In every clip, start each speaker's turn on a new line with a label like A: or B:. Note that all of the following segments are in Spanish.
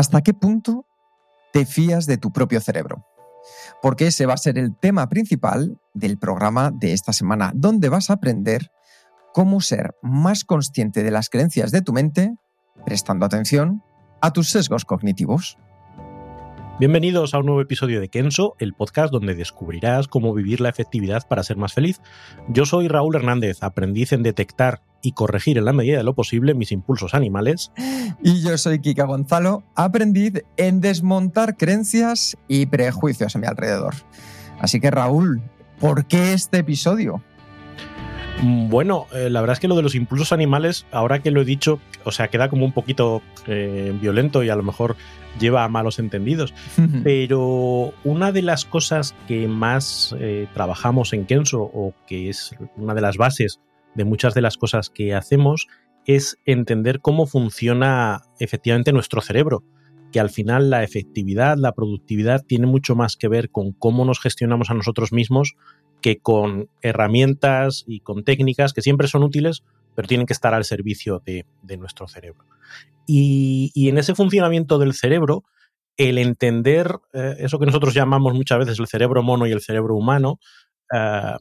A: ¿Hasta qué punto te fías de tu propio cerebro? Porque ese va a ser el tema principal del programa de esta semana, donde vas a aprender cómo ser más consciente de las creencias de tu mente, prestando atención a tus sesgos cognitivos.
B: Bienvenidos a un nuevo episodio de Kenso, el podcast donde descubrirás cómo vivir la efectividad para ser más feliz. Yo soy Raúl Hernández, aprendiz en detectar y corregir en la medida de lo posible mis impulsos animales.
A: Y yo soy Kika Gonzalo, aprendiz en desmontar creencias y prejuicios a mi alrededor. Así que Raúl, ¿por qué este episodio?
B: Bueno, eh, la verdad es que lo de los impulsos animales, ahora que lo he dicho, o sea, queda como un poquito eh, violento y a lo mejor lleva a malos entendidos. Pero una de las cosas que más eh, trabajamos en Kenso, o que es una de las bases de muchas de las cosas que hacemos, es entender cómo funciona efectivamente nuestro cerebro. Que al final la efectividad, la productividad tiene mucho más que ver con cómo nos gestionamos a nosotros mismos que con herramientas y con técnicas que siempre son útiles, pero tienen que estar al servicio de, de nuestro cerebro. Y, y, en ese funcionamiento del cerebro, el entender eh, eso que nosotros llamamos muchas veces el cerebro mono y el cerebro humano, eh,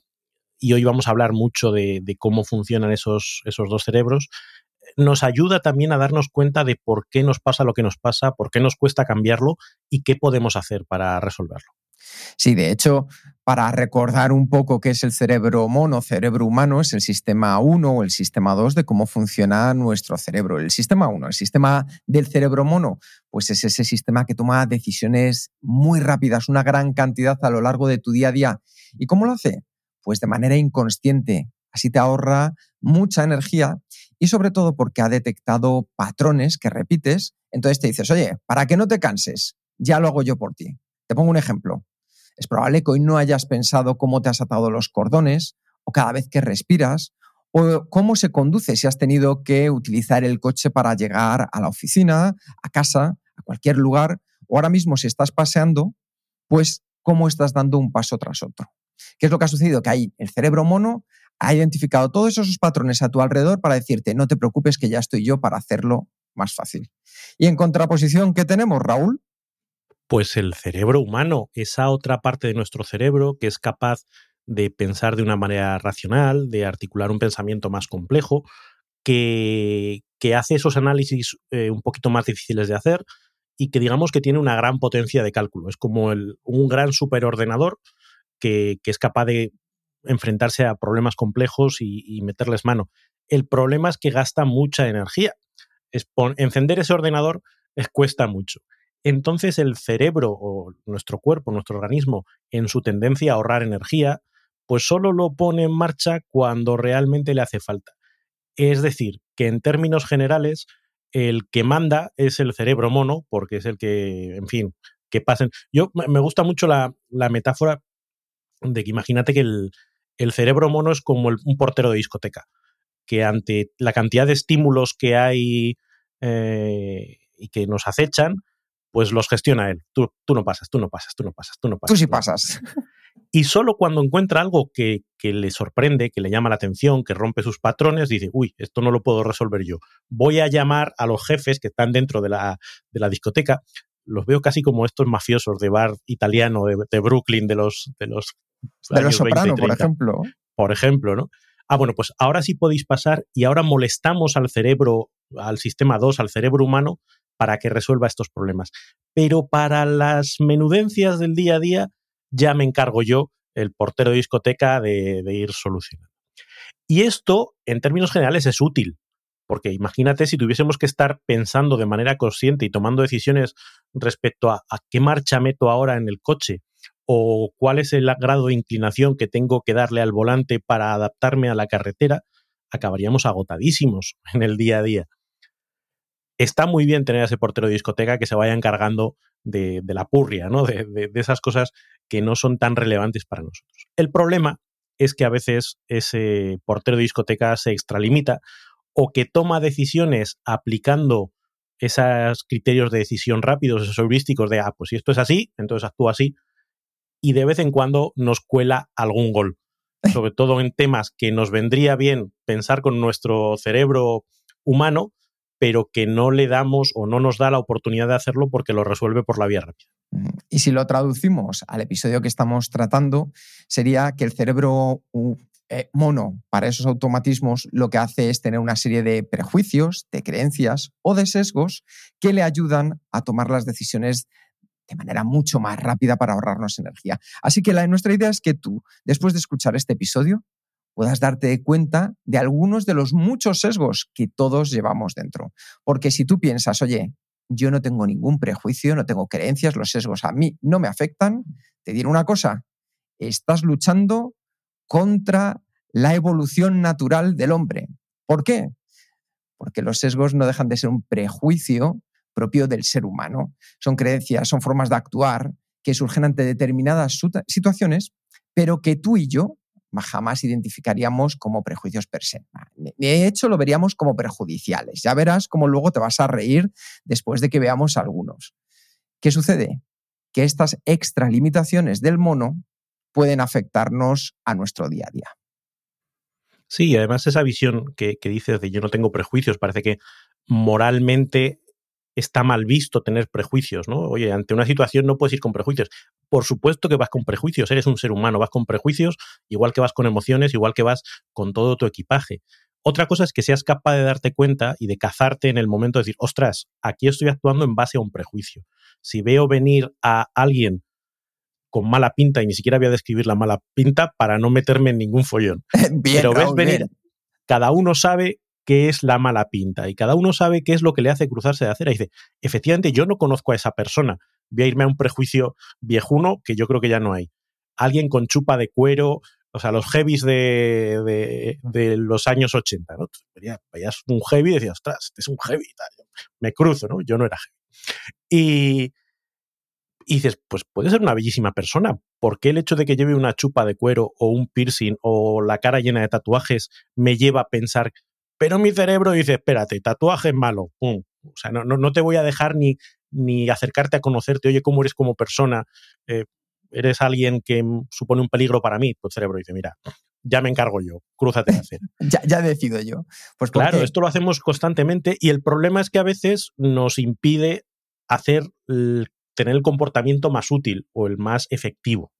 B: y hoy vamos a hablar mucho de, cómo funcionan esos, esos dos cerebros, nos ayuda también a darnos cuenta de por qué nos pasa lo que nos pasa, por qué nos cuesta cambiarlo y qué podemos hacer para resolverlo.
A: Sí, de hecho, para recordar un poco qué es el cerebro mono, cerebro humano, es el sistema 1 o el sistema 2 de cómo funciona nuestro cerebro. El sistema 1, el sistema del cerebro mono, pues es ese sistema que toma decisiones muy rápidas, una gran cantidad a lo largo de tu día a día. ¿Y cómo lo hace? Pues de manera inconsciente. Así te ahorra mucha energía y sobre todo porque ha detectado patrones que repites. Entonces te dices, oye, para que no te canses, ya lo hago yo por ti. Te pongo un ejemplo. Es probable que hoy no hayas pensado cómo te has atado los cordones o cada vez que respiras o cómo se conduce si has tenido que utilizar el coche para llegar a la oficina, a casa, a cualquier lugar o ahora mismo si estás paseando, pues cómo estás dando un paso tras otro. ¿Qué es lo que ha sucedido? Que ahí el cerebro mono ha identificado todos esos patrones a tu alrededor para decirte, no te preocupes que ya estoy yo para hacerlo más fácil. Y en contraposición, ¿qué tenemos, Raúl?
B: Pues el cerebro humano, esa otra parte de nuestro cerebro que es capaz de pensar de una manera racional, de articular un pensamiento más complejo, que, hace esos análisis eh, un poquito más difíciles de hacer y que digamos que tiene una gran potencia de cálculo. Es como un gran superordenador que, es capaz de enfrentarse a problemas complejos y, meterles mano. El problema es que gasta mucha energía. Encender ese ordenador es, cuesta mucho. Entonces el cerebro o nuestro cuerpo, nuestro organismo, en su tendencia a ahorrar energía, pues solo lo pone en marcha cuando realmente le hace falta. Es decir, que en términos generales, el que manda es el cerebro mono, porque es el que, en fin, que pasen. Yo me gusta mucho la metáfora de que imagínate que el, el cerebro mono es como el, un portero de discoteca, que ante la cantidad de estímulos que hay eh, y que nos acechan, pues los gestiona él. Tú, tú, no pasas, tú no pasas, tú no pasas, tú no pasas.
A: Tú sí pasas.
B: Y solo cuando encuentra algo que, que, le sorprende, que le llama la atención, que rompe sus patrones, dice, uy, esto no lo puedo resolver yo. Voy a llamar a los jefes que están dentro de la, de la discoteca. Los veo casi como estos mafiosos de bar italiano de, de Brooklyn de los... De los,
A: de los Soprano, por ejemplo.
B: Por ejemplo, ¿no? Ah, bueno, pues ahora sí podéis pasar y ahora molestamos al cerebro, al sistema 2, al cerebro humano, para que resuelva estos problemas. Pero para las menudencias del día a día, ya me encargo yo, el portero de discoteca, de, de, ir solucionando. Y esto, en términos generales, es útil, porque imagínate si tuviésemos que estar pensando de manera consciente y tomando decisiones respecto a, a qué marcha meto ahora en el coche, o cuál es el grado de inclinación que tengo que darle al volante para adaptarme a la carretera, acabaríamos agotadísimos en el día a día. Está muy bien tener a ese portero de discoteca que se vaya encargando de, la purria, ¿no? De, de esas cosas que no son tan relevantes para nosotros. El problema es que a veces ese portero de discoteca se extralimita o que toma decisiones aplicando esos criterios de decisión rápidos, esos heurísticos de, ah, pues si esto es así, entonces actúa así, y de vez en cuando nos cuela algún gol, sobre todo en temas que nos vendría bien pensar con nuestro cerebro humano, pero que no le damos o no nos da la oportunidad de hacerlo porque lo resuelve por la vía rápida.
A: Y si lo traducimos al episodio que estamos tratando, sería que el cerebro eh, mono para esos automatismos lo que hace es tener una serie de prejuicios, de creencias o de sesgos que le ayudan a tomar las decisiones de manera mucho más rápida para ahorrarnos energía. Así que nuestra idea es que tú, después de escuchar este episodio, puedas darte cuenta de algunos de los muchos sesgos que todos llevamos dentro. Porque si tú piensas, oye, yo no tengo ningún prejuicio, no tengo creencias, los sesgos a mí no me afectan, te diré una cosa, estás luchando contra la evolución natural del hombre. ¿Por qué? Porque los sesgos no dejan de ser un prejuicio propio del ser humano. Son creencias, son formas de actuar que surgen ante determinadas situaciones, pero que tú y yo jamás identificaríamos como prejuicios per se. De hecho, lo veríamos como perjudiciales. Ya verás cómo luego te vas a reír después de que veamos algunos. ¿Qué sucede? Que estas extralimitaciones del mono pueden afectarnos a nuestro día a día.
B: Sí, además esa visión que, que dices de yo no tengo prejuicios, parece que moralmente está mal visto tener prejuicios, ¿no? Oye, ante una situación no puedes ir con prejuicios. Por supuesto que vas con prejuicios, eres un ser humano, vas con prejuicios, igual que vas con emociones, igual que vas con todo tu equipaje. Otra cosa es que seas capaz de darte cuenta y de cazarte en el momento de decir, ostras, aquí estoy actuando en base a un prejuicio. Si veo venir a alguien con mala pinta, y ni siquiera voy a describir la mala pinta para no meterme en ningún follón. Pero ves venir, cada uno sabe qué es la mala pinta y cada uno sabe qué es lo que le hace cruzarse de acera. Y dice, efectivamente, yo no conozco a esa persona, voy a irme a un prejuicio viejuno que yo creo que ya no hay. Alguien con chupa de cuero, o sea, los heavies de, de, los años 80, ¿no? Veías un heavy y decías, ostras, este es un heavy, me cruzo, ¿no? Yo no era heavy. Y, y dices, pues puede ser una bellísima persona. ¿Por qué el hecho de que lleve una chupa de cuero o un piercing o la cara llena de tatuajes me lleva a pensar pero mi cerebro dice, espérate, tatuaje es malo. O sea, no, no, te voy a dejar ni, ni acercarte a conocerte, oye, cómo eres como persona, eh, eres alguien que supone un peligro para mí. Tu cerebro dice, mira, ya me encargo yo, crúzate de hacer.
A: ya, ya decido yo.
B: Pues claro, esto lo hacemos constantemente y el problema es que a veces nos impide hacer, tener el comportamiento más útil o el más efectivo.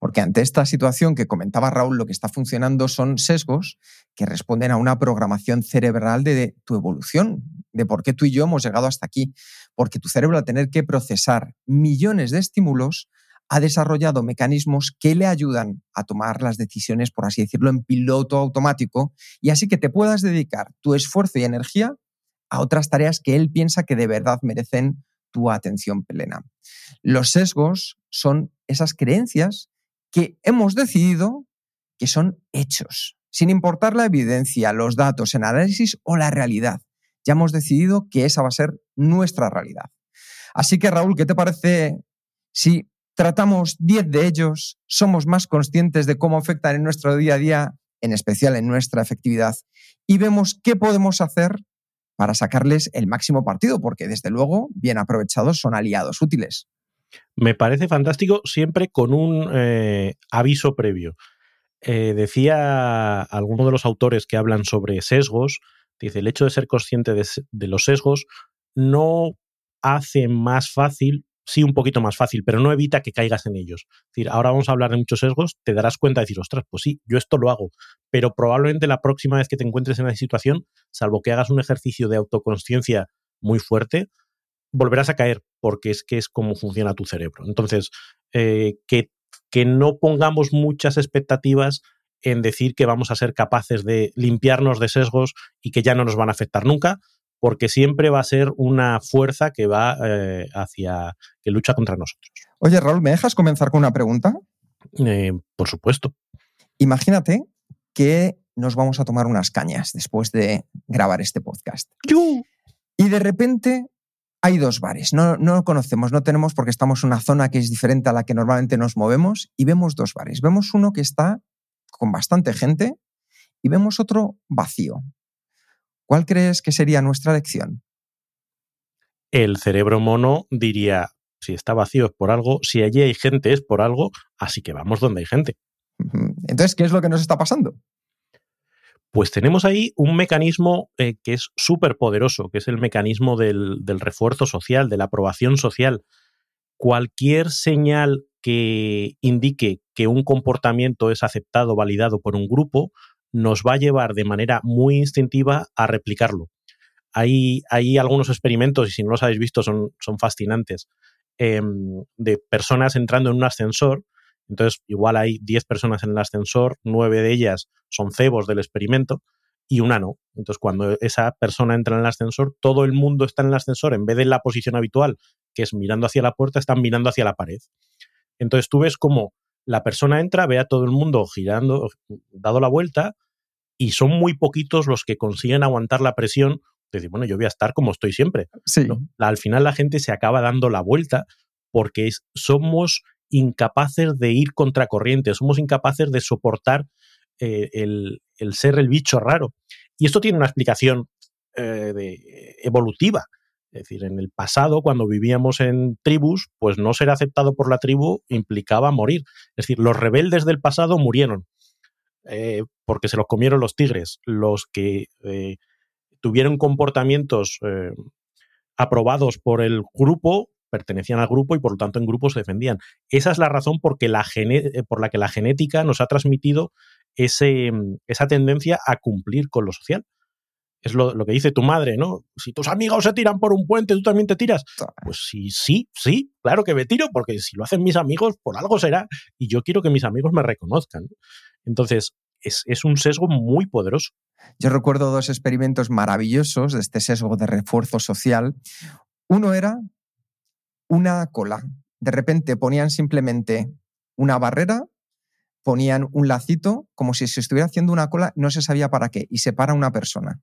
A: Porque ante esta situación que comentaba Raúl, lo que está funcionando son sesgos que responden a una programación cerebral de tu evolución, de por qué tú y yo hemos llegado hasta aquí. Porque tu cerebro, al tener que procesar millones de estímulos, ha desarrollado mecanismos que le ayudan a tomar las decisiones, por así decirlo, en piloto automático y así que te puedas dedicar tu esfuerzo y energía a otras tareas que él piensa que de verdad merecen tu atención plena. Los sesgos son esas creencias que hemos decidido que son hechos, sin importar la evidencia, los datos, el análisis o la realidad. Ya hemos decidido que esa va a ser nuestra realidad. Así que Raúl, ¿qué te parece si tratamos 10 de ellos, somos más conscientes de cómo afectan en nuestro día a día, en especial en nuestra efectividad, y vemos qué podemos hacer para sacarles el máximo partido, porque desde luego, bien aprovechados, son aliados útiles.
B: Me parece fantástico siempre con un eh, aviso previo. Eh, decía alguno de los autores que hablan sobre sesgos, dice, el hecho de ser consciente de, los sesgos no hace más fácil, sí un poquito más fácil, pero no evita que caigas en ellos. Es decir, ahora vamos a hablar de muchos sesgos, te darás cuenta de decir, ostras, pues sí, yo esto lo hago, pero probablemente la próxima vez que te encuentres en esa situación, salvo que hagas un ejercicio de autoconsciencia muy fuerte, volverás a caer porque es que es como funciona tu cerebro. Entonces, eh, que, que no pongamos muchas expectativas en decir que vamos a ser capaces de limpiarnos de sesgos y que ya no nos van a afectar nunca, porque siempre va a ser una fuerza que va eh, hacia, que lucha contra nosotros.
A: Oye, Raúl, ¿me dejas comenzar con una pregunta?
B: Eh, por supuesto.
A: Imagínate que nos vamos a tomar unas cañas después de grabar este podcast. Y de repente hay dos bares. No, no conocemos, no tenemos porque estamos en una zona que es diferente a la que normalmente nos movemos y vemos dos bares. Vemos uno que está con bastante gente y vemos otro vacío. ¿Cuál crees que sería nuestra elección?
B: El cerebro mono diría, si está vacío es por algo, si allí hay gente es por algo, así que vamos donde hay gente.
A: Entonces, ¿qué es lo que nos está pasando?
B: Pues tenemos ahí un mecanismo eh, que es súper poderoso, que es el mecanismo del, refuerzo social, de la aprobación social. Cualquier señal que indique que un comportamiento es aceptado, validado por un grupo, nos va a llevar de manera muy instintiva a replicarlo. Hay, algunos experimentos, y si no los habéis visto, son, fascinantes, eh, de personas entrando en un ascensor. Entonces, igual hay 10 personas en el ascensor, 9 de ellas son cebos del experimento y una no. Entonces, cuando esa persona entra en el ascensor, todo el mundo está en el ascensor, en vez de la posición habitual, que es mirando hacia la puerta, están mirando hacia la pared. Entonces, tú ves como la persona entra, ve a todo el mundo girando, dado la vuelta, y son muy poquitos los que consiguen aguantar la presión decir, bueno, yo voy a estar como estoy siempre.
A: Sí.
B: Al final la gente se acaba dando la vuelta porque somos incapaces de ir contracorriente, somos incapaces de soportar eh, el, ser el bicho raro. Y esto tiene una explicación eh, evolutiva. Es decir, en el pasado, cuando vivíamos en tribus, pues no ser aceptado por la tribu implicaba morir. Es decir, los rebeldes del pasado murieron eh, porque se los comieron los tigres. Los que tuvieron comportamientos aprobados por el grupo, pertenecían al grupo y por lo tanto en grupo se defendían. Esa es la razón porque la eh, por la que la genética nos ha transmitido ese, esa tendencia a cumplir con lo social. Es lo, lo, que dice tu madre, ¿no? Si tus amigos se tiran por un puente, tú también te tiras. Pues sí, sí, sí, claro que me tiro, porque si lo hacen mis amigos, por algo será. Y yo quiero que mis amigos me reconozcan. Entonces, es, es un sesgo muy poderoso.
A: Yo recuerdo dos experimentos maravillosos de este sesgo de refuerzo social. Uno era una cola. De repente ponían simplemente una barrera, ponían un lacito, como si se estuviera haciendo una cola, no se sabía para qué, y se para una persona.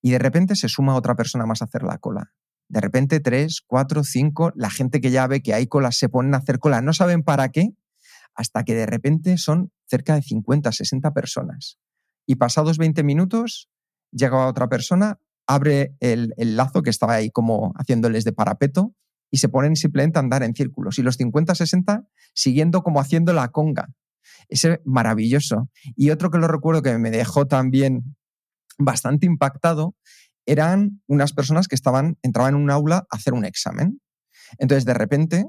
A: Y de repente se suma otra persona más a hacer la cola. De repente tres, cuatro, cinco, la gente que ya ve que hay colas se ponen a hacer cola, no saben para qué, hasta que de repente son cerca de 50, 60 personas y pasados 20 minutos llega otra persona, abre el, lazo que estaba ahí como haciéndoles de parapeto y se ponen simplemente a andar en círculos. Y los 50-60 siguiendo como haciendo la conga. Ese maravilloso. Y otro que lo recuerdo que me dejó también bastante impactado eran unas personas que estaban, entraban en un aula a hacer un examen. Entonces, de repente,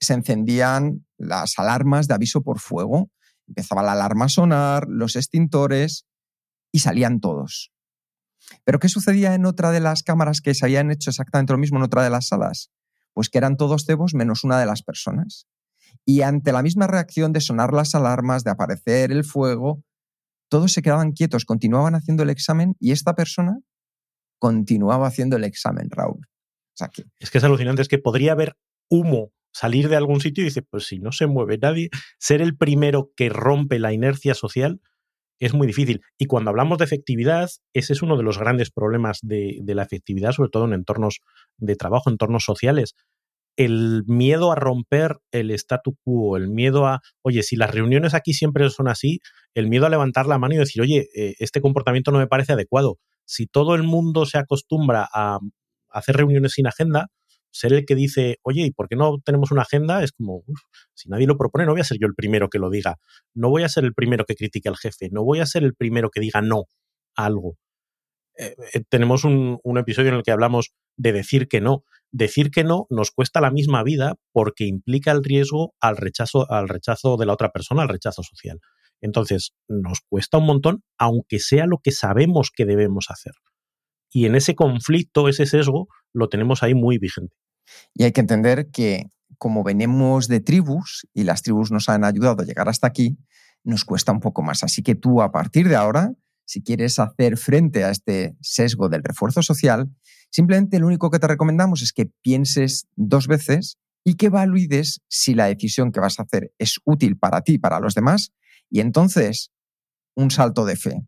A: se encendían las alarmas de aviso por fuego Empezaba la alarma a sonar, los extintores y salían todos. ¿Pero qué sucedía en otra de las cámaras que se habían hecho exactamente lo mismo en otra de las salas? Pues que eran todos cebos menos una de las personas. Y ante la misma reacción de sonar las alarmas, de aparecer el fuego, todos se quedaban quietos, continuaban haciendo el examen y esta persona continuaba haciendo el examen, Raúl.
B: Es que es alucinante, es que podría haber humo salir de algún sitio y dice, pues si no se mueve nadie, ser el primero que rompe la inercia social es muy difícil. Y cuando hablamos de efectividad, ese es uno de los grandes problemas de, la efectividad, sobre todo en entornos de trabajo, entornos sociales. El miedo a romper el statu quo, el miedo a, oye, si las reuniones aquí siempre son así, el miedo a levantar la mano y decir, oye, eh, este comportamiento no me parece adecuado. Si todo el mundo se acostumbra a hacer reuniones sin agenda, ser el que dice, oye, ¿y por qué no tenemos una agenda? Es como, si nadie lo propone, no voy a ser yo el primero que lo diga. No voy a ser el primero que critique al jefe. No voy a ser el primero que diga no a algo. Eh, eh, tenemos un, un, episodio en el que hablamos de decir que no. Decir que no nos cuesta la misma vida porque implica el riesgo al rechazo, al rechazo de la otra persona, al rechazo social. Entonces, nos cuesta un montón, aunque sea lo que sabemos que debemos hacer. Y en ese conflicto, ese sesgo, lo tenemos ahí muy vigente.
A: Y hay que entender que como venimos de tribus y las tribus nos han ayudado a llegar hasta aquí, nos cuesta un poco más. Así que tú a partir de ahora, si quieres hacer frente a este sesgo del refuerzo social, simplemente lo único que te recomendamos es que pienses dos veces y que valides si la decisión que vas a hacer es útil para ti y para los demás. Y entonces, un salto de fe.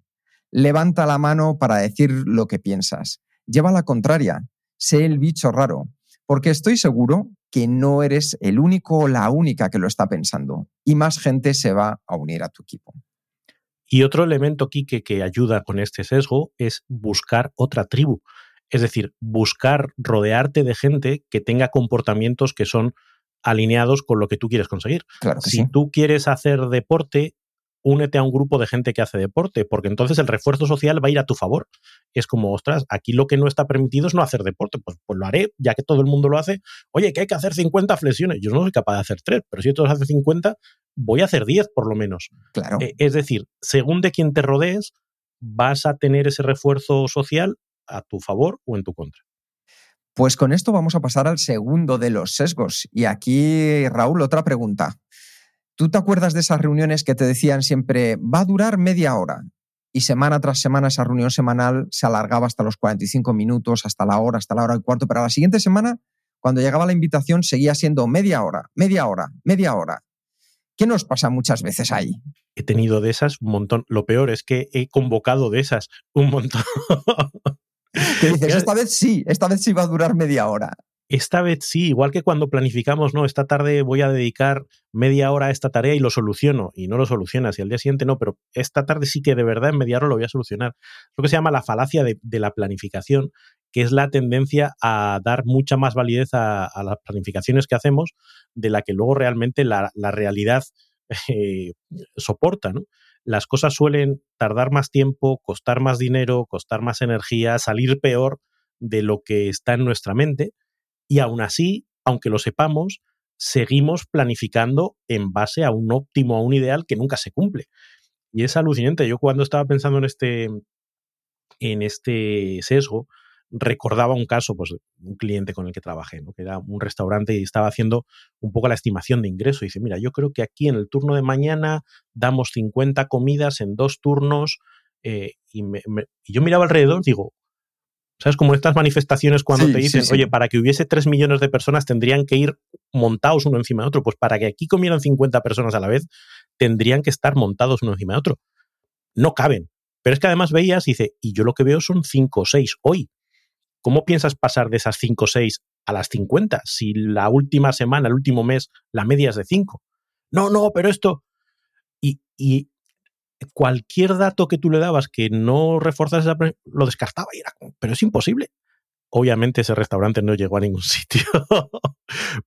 A: Levanta la mano para decir lo que piensas. Lleva la contraria. Sé el bicho raro. Porque estoy seguro que no eres el único o la única que lo está pensando. Y más gente se va a unir a tu equipo.
B: Y otro elemento, Kike, que ayuda con este sesgo es buscar otra tribu. Es decir, buscar rodearte de gente que tenga comportamientos que son alineados con lo que tú quieres conseguir. si tú quieres hacer deporte, únete a un grupo de gente que hace deporte, porque entonces el refuerzo social va a ir a tu favor. Es como, ostras, aquí lo que no está permitido es no hacer deporte. Pues, pues lo haré, ya que todo el mundo lo hace. Oye, que hay que hacer 50 flexiones. Yo no soy capaz de hacer 3, pero si todos hacen 50, voy a hacer 10 por lo menos.
A: Claro.
B: Eh, es decir, según de quien te rodees, vas a tener ese refuerzo social a tu favor o en tu contra.
A: Pues con esto vamos a pasar al segundo de los sesgos. Y aquí, Raúl, otra pregunta. ¿Tú te acuerdas de esas reuniones que te decían siempre, va a durar media hora? Y semana tras semana esa reunión semanal se alargaba hasta los 45 minutos, hasta la hora, hasta la hora y cuarto, pero a la siguiente semana, cuando llegaba la invitación, seguía siendo media hora, media hora, media hora. ¿Qué nos pasa muchas veces ahí?
B: He tenido de esas un montón. Lo peor es que he convocado de esas un montón.
A: dices, esta vez sí, esta vez sí va a durar media hora.
B: Esta vez sí, igual que cuando planificamos, no, esta tarde voy a dedicar media hora a esta tarea y lo soluciono, y no lo solucionas, y al día siguiente no, pero esta tarde sí que de verdad en media hora lo voy a solucionar. Lo que se llama la falacia de, la planificación, que es la tendencia a dar mucha más validez a, las planificaciones que hacemos de la que luego realmente la, realidad eh, soporta, ¿no? las cosas suelen tardar más tiempo, costar más dinero, costar más energía, salir peor de lo que está en nuestra mente y aún así, aunque lo sepamos, seguimos planificando en base a un óptimo, a un ideal que nunca se cumple. Y es alucinante. Yo cuando estaba pensando en este, en este sesgo, recordaba un caso, pues un cliente con el que trabajé, ¿no? que era un restaurante y estaba haciendo un poco la estimación de ingreso. Y dice, mira, yo creo que aquí en el turno de mañana damos 50 comidas en dos turnos. Eh, y, yo miraba alrededor, digo, ¿sabes? Como estas manifestaciones cuando te dicen, oye, para que hubiese 3 millones de personas tendrían que ir montados uno encima de otro. Pues para que aquí comieran 50 personas a la vez, tendrían que estar montados uno encima de otro. No caben. Pero es que además veías, dice, y yo lo que veo son 5 o 6 hoy. ¿Cómo piensas pasar de esas 5 o 6 a las 50 si la última semana, el último mes, la media es de 5? No, no, pero esto... Y, cualquier dato que tú le dabas que no reforzase esa lo descartaba y era pero es imposible. Obviamente ese restaurante no llegó a ningún sitio,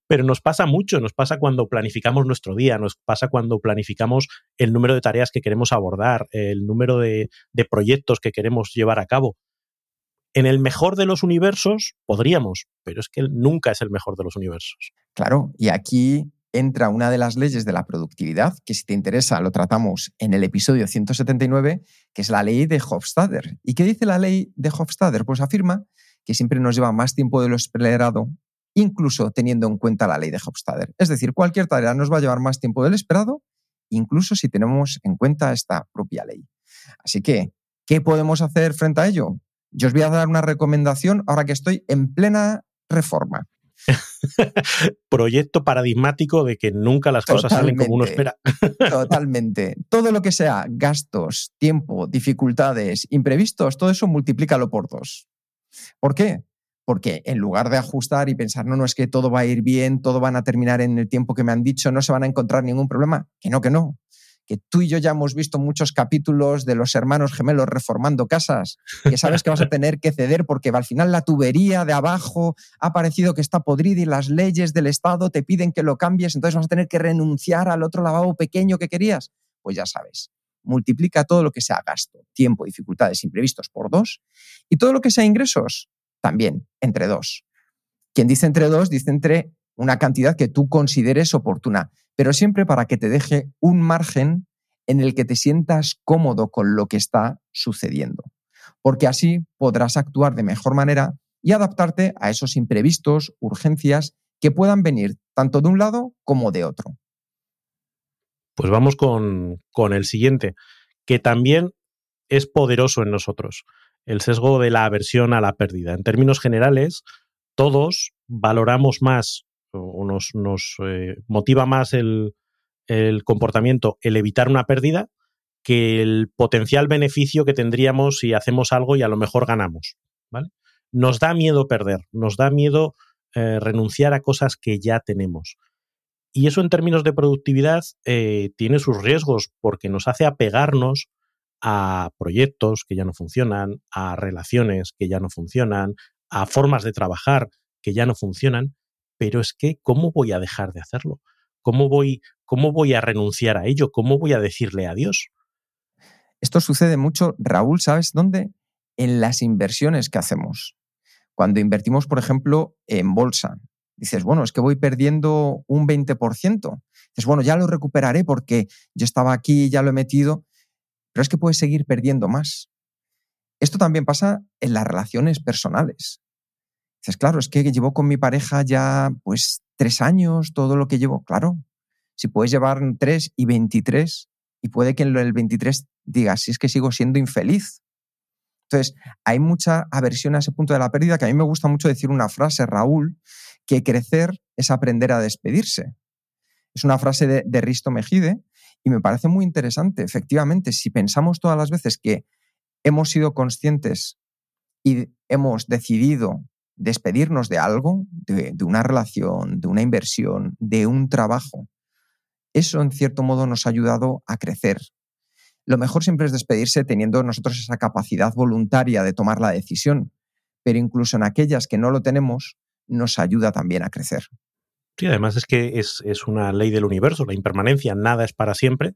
B: pero nos pasa mucho, nos pasa cuando planificamos nuestro día, nos pasa cuando planificamos el número de tareas que queremos abordar, el número de proyectos que queremos llevar a cabo. En el mejor de los universos podríamos, pero es que nunca es el mejor de los universos.
A: Claro, y aquí entra una de las leyes de la productividad, que si te interesa lo tratamos en el episodio 179, que es la ley de Hofstadter. ¿Y qué dice la ley de Hofstadter? Pues afirma que siempre nos lleva más tiempo de lo esperado, incluso teniendo en cuenta la ley de Hofstadter. Es decir, cualquier tarea nos va a llevar más tiempo del esperado, incluso si tenemos en cuenta esta propia ley. Así que, ¿qué podemos hacer frente a ello? Yo os voy a dar una recomendación ahora que estoy en plena reforma.
B: Proyecto paradigmático de que nunca las cosas salen como uno espera.
A: totalmente. Todo lo que sea gastos, tiempo, dificultades, imprevistos, todo eso multiplícalo por dos. ¿Por qué? Porque en lugar de ajustar y pensar, no, no, es que todo va a ir bien, todo van a terminar en el tiempo que me han dicho, no se van a encontrar ningún problema, que no, que no que tú y yo ya hemos visto muchos capítulos de los hermanos gemelos reformando casas, que sabes que vas a tener que ceder porque al final la tubería de abajo ha parecido que está podrida y las leyes del Estado te piden que lo cambies, entonces vas a tener que renunciar al otro lavabo pequeño que querías. Pues ya sabes, multiplica todo lo que sea gasto, tiempo, dificultades, imprevistos por dos y todo lo que sea ingresos también entre dos. Quien dice entre dos, dice entre una cantidad que tú consideres oportuna, pero siempre para que te deje un margen en el que te sientas cómodo con lo que está sucediendo, porque así podrás actuar de mejor manera y adaptarte a esos imprevistos, urgencias que puedan venir tanto de un lado como de otro.
B: Pues vamos con, con el siguiente, que también es poderoso en nosotros, el sesgo de la aversión a la pérdida. En términos generales, todos valoramos más o nos, eh, motiva más el, el comportamiento el evitar una pérdida que el potencial beneficio que tendríamos si hacemos algo y a lo mejor ganamos. ¿vale? Nos da miedo perder, nos da miedo eh, renunciar a cosas que ya tenemos. Y eso en términos de productividad eh, tiene sus riesgos porque nos hace apegarnos a proyectos que ya no funcionan, a relaciones que ya no funcionan, a formas de trabajar que ya no funcionan, pero es que ¿cómo voy a dejar de hacerlo? ¿Cómo voy, cómo voy a renunciar a ello? ¿Cómo voy a decirle adiós?
A: Esto sucede mucho, Raúl, ¿sabes dónde? En las inversiones que hacemos. Cuando invertimos, por ejemplo, en bolsa, dices, bueno, es que voy perdiendo un 20%. Dices, bueno, ya lo recuperaré porque yo estaba aquí, ya lo he metido, pero es que puedes seguir perdiendo más. Esto también pasa en las relaciones personales. Dices, claro, es que llevo con mi pareja ya pues tres años, todo lo que llevo. Claro, si puedes llevar tres y 23, y puede que en el 23 digas, si es que sigo siendo infeliz. Entonces, hay mucha aversión a ese punto de la pérdida que a mí me gusta mucho decir una frase, Raúl, que crecer es aprender a despedirse. Es una frase de, de Risto Mejide y me parece muy interesante. Efectivamente, si pensamos todas las veces que hemos sido conscientes y hemos decidido despedirnos de algo, de, una relación, de una inversión, de un trabajo, eso en cierto modo nos ha ayudado a crecer. Lo mejor siempre es despedirse teniendo nosotros esa capacidad voluntaria de tomar la decisión, pero incluso en aquellas que no lo tenemos, nos ayuda también a crecer.
B: Sí, además es que es, es una ley del universo, la impermanencia, nada es para siempre.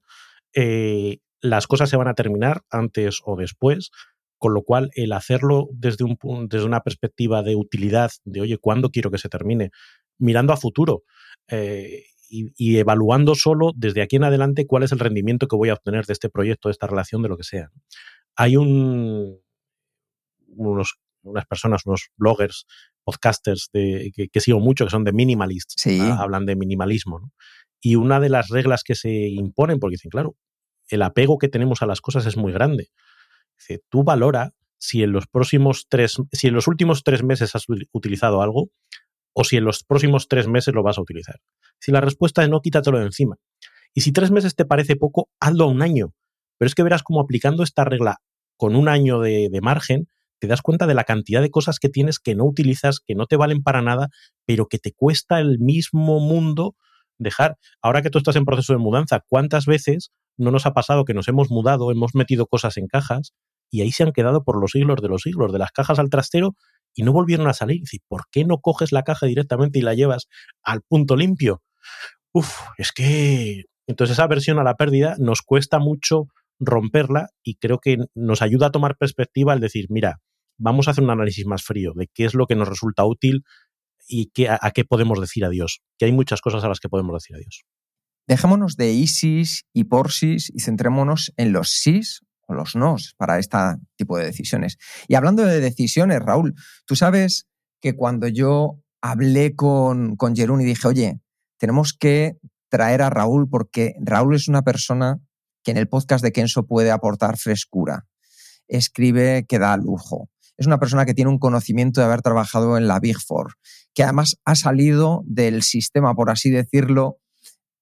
B: Eh, las cosas se van a terminar antes o después, con lo cual el hacerlo desde, un, desde una perspectiva de utilidad, de oye, ¿cuándo quiero que se termine? Mirando a futuro. Eh, y, evaluando solo desde aquí en adelante cuál es el rendimiento que voy a obtener de este proyecto, de esta relación, de lo que sea. Hay un, unos, unas personas, unos bloggers, podcasters de, que, sigo mucho, que son de minimalists,
A: sí.
B: hablan de minimalismo. ¿no? Y una de las reglas que se imponen, porque dicen, claro, el apego que tenemos a las cosas es muy grande. Dice, tú valora si en los próximos tres, si en los últimos tres meses has utilizado algo, o si en los próximos tres meses lo vas a utilizar. Si la respuesta es no, quítatelo de encima. Y si tres meses te parece poco, hazlo a un año. Pero es que verás cómo aplicando esta regla con un año de, de margen, te das cuenta de la cantidad de cosas que tienes que no utilizas, que no te valen para nada, pero que te cuesta el mismo mundo dejar. Ahora que tú estás en proceso de mudanza, ¿cuántas veces no nos ha pasado que nos hemos mudado, hemos metido cosas en cajas y ahí se han quedado por los siglos de los siglos, de las cajas al trastero y no volvieron a salir? ¿por qué no coges la caja directamente y la llevas al punto limpio? Uf, es que entonces esa versión a la pérdida nos cuesta mucho romperla y creo que nos ayuda a tomar perspectiva al decir, mira, vamos a hacer un análisis más frío de qué es lo que nos resulta útil y qué, a, a, qué podemos decir adiós, que hay muchas cosas a las que podemos decir adiós.
A: Dejémonos de ISIS y porsis y centrémonos en los SIS los NOS para este tipo de decisiones. Y hablando de decisiones, Raúl, tú sabes que cuando yo hablé con, con y dije, oye, tenemos que traer a Raúl porque Raúl es una persona que en el podcast de Kenso puede aportar frescura. Escribe que da lujo. Es una persona que tiene un conocimiento de haber trabajado en la Big Four, que además ha salido del sistema, por así decirlo,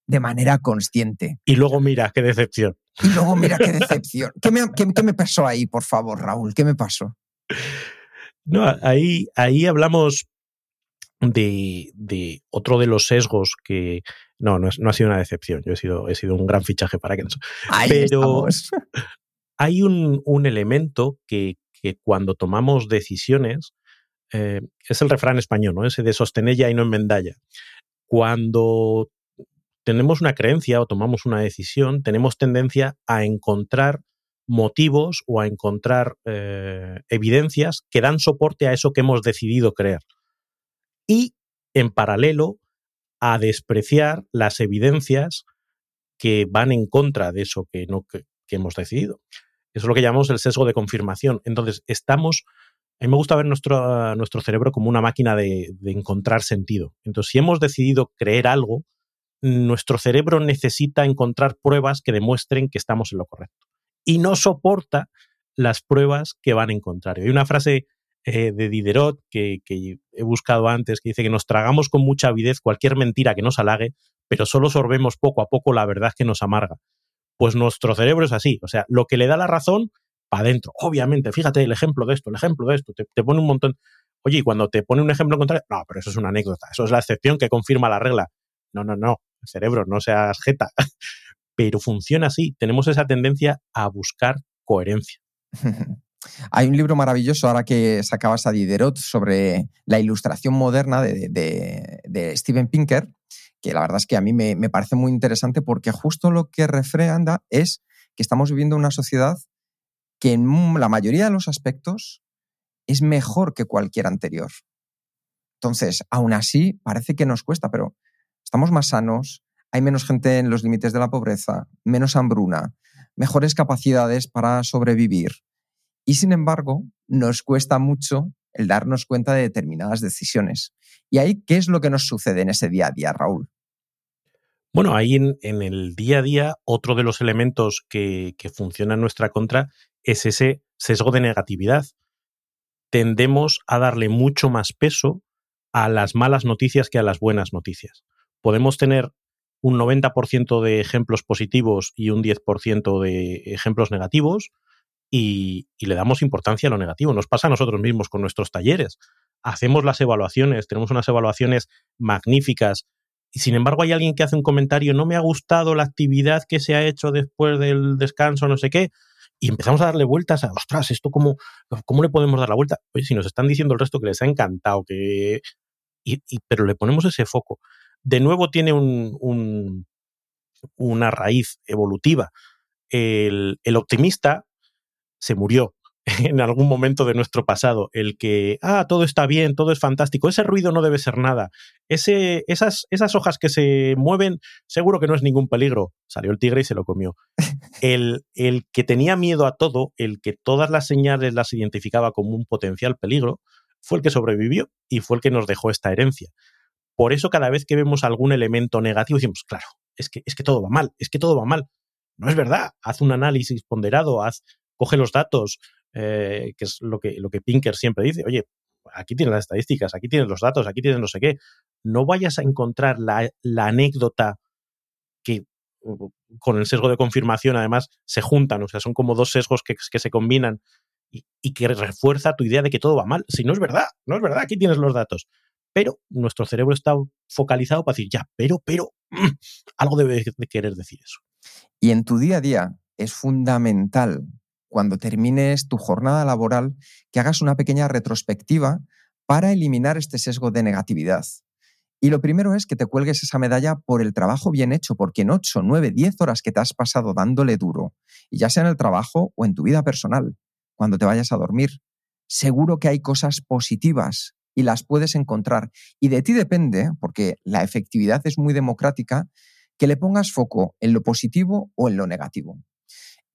A: de manera consciente.
B: Y luego mira, qué decepción.
A: Y luego mira, qué decepción. ¿Qué me, qué, qué me pasó ahí, por favor, Raúl? ¿Qué me pasó?
B: No, ahí, ahí hablamos de, de, otro de los sesgos que no, no, es, no, ha sido una decepción. Yo he sido, he sido un gran fichaje para Kenzo.
A: Ahí
B: Pero
A: estamos.
B: hay un, un elemento que, que, cuando tomamos decisiones, eh, es el refrán español, ¿no? Ese de sostenella y no enmendalla. Cuando tenemos una creencia o tomamos una decisión, tenemos tendencia a encontrar motivos o a encontrar eh, evidencias que dan soporte a eso que hemos decidido creer y, en paralelo, a despreciar las evidencias que van en contra de eso que, no, que, hemos decidido. Eso es lo que llamamos el sesgo de confirmación. Entonces, estamos... A mí me gusta ver nuestro, nuestro cerebro como una máquina de encontrar sentido. Entonces, si hemos decidido creer algo, nuestro cerebro necesita encontrar pruebas que demuestren que estamos en lo correcto. Y no soporta las pruebas que van en contrario. Hay una frase eh, de Diderot que, he buscado antes, que dice que nos tragamos con mucha avidez cualquier mentira que nos halague, pero solo sorbemos poco a poco la verdad que nos amarga. Pues nuestro cerebro es así, o sea, lo que le da la razón, para adentro. Obviamente, fíjate el ejemplo de esto, el ejemplo de esto, te, pone un montón. Oye, y cuando te pone un ejemplo contrario, no, pero eso es una anécdota, eso es la excepción que confirma la regla. No, no, no, cerebro, no seas jeta. pero funciona así, tenemos esa tendencia a buscar coherencia.
A: Hay un libro maravilloso ahora que sacabas a Diderot sobre la ilustración moderna de, de, Steven Pinker, que la verdad es que a mí me, me, parece muy interesante porque justo lo que refrenda es que estamos viviendo una sociedad que en la mayoría de los aspectos es mejor que cualquier anterior. Entonces, aún así, parece que nos cuesta, pero estamos más sanos, hay menos gente en los límites de la pobreza, menos hambruna, mejores capacidades para sobrevivir. Y sin embargo, nos cuesta mucho el darnos cuenta de determinadas decisiones. ¿Y ahí qué es lo que nos sucede en ese día a día, Raúl?
B: Bueno, ahí en, el día a día, otro de los elementos que, que funciona en nuestra contra es ese sesgo de negatividad. Tendemos a darle mucho más peso a las malas noticias que a las buenas noticias. Podemos tener un 90% de ejemplos positivos y un 10% de ejemplos negativos y, le damos importancia a lo negativo. Nos pasa a nosotros mismos con nuestros talleres. Hacemos las evaluaciones, tenemos unas evaluaciones magníficas y sin embargo hay alguien que hace un comentario, no me ha gustado la actividad que se ha hecho después del descanso, no sé qué, y empezamos a darle vueltas a, ostras, ¿esto cómo, cómo le podemos dar la vuelta? Oye, si nos están diciendo el resto que les ha encantado, que... Y, y, pero le ponemos ese foco de nuevo tiene un, un, una raíz evolutiva. El, optimista se murió en algún momento de nuestro pasado. El que, ah, todo está bien, todo es fantástico, ese ruido no debe ser nada. Esas, hojas que se mueven, seguro que no es ningún peligro. Salió el tigre y se lo comió. El que tenía miedo a todo, el que todas las señales las identificaba como un potencial peligro, fue el que sobrevivió y fue el que nos dejó esta herencia. Por eso cada vez que vemos algún elemento negativo decimos, claro, es que, es que todo va mal, es que todo va mal. No es verdad, haz un análisis ponderado, haz, coge los datos, eh, que es lo que, lo que Pinker siempre dice, oye, aquí tienes las estadísticas, aquí tienes los datos, aquí tienes no sé qué. No vayas a encontrar la, la anécdota que con el sesgo de confirmación además se juntan, o sea, son como dos sesgos que, que se combinan y, y, que refuerza tu idea de que todo va mal. Si no es verdad, no es verdad, aquí tienes los datos pero nuestro cerebro está focalizado para decir, ya, pero, pero, mmm, algo debe de querer decir eso.
A: Y en tu día a día es fundamental, cuando termines tu jornada laboral, que hagas una pequeña retrospectiva para eliminar este sesgo de negatividad. Y lo primero es que te cuelgues esa medalla por el trabajo bien hecho, porque en 8, 9, 10 horas que te has pasado dándole duro, ya sea en el trabajo o en tu vida personal, cuando te vayas a dormir, seguro que hay cosas positivas y las puedes encontrar. Y de ti depende, porque la efectividad es muy democrática, que le pongas foco en lo positivo o en lo negativo.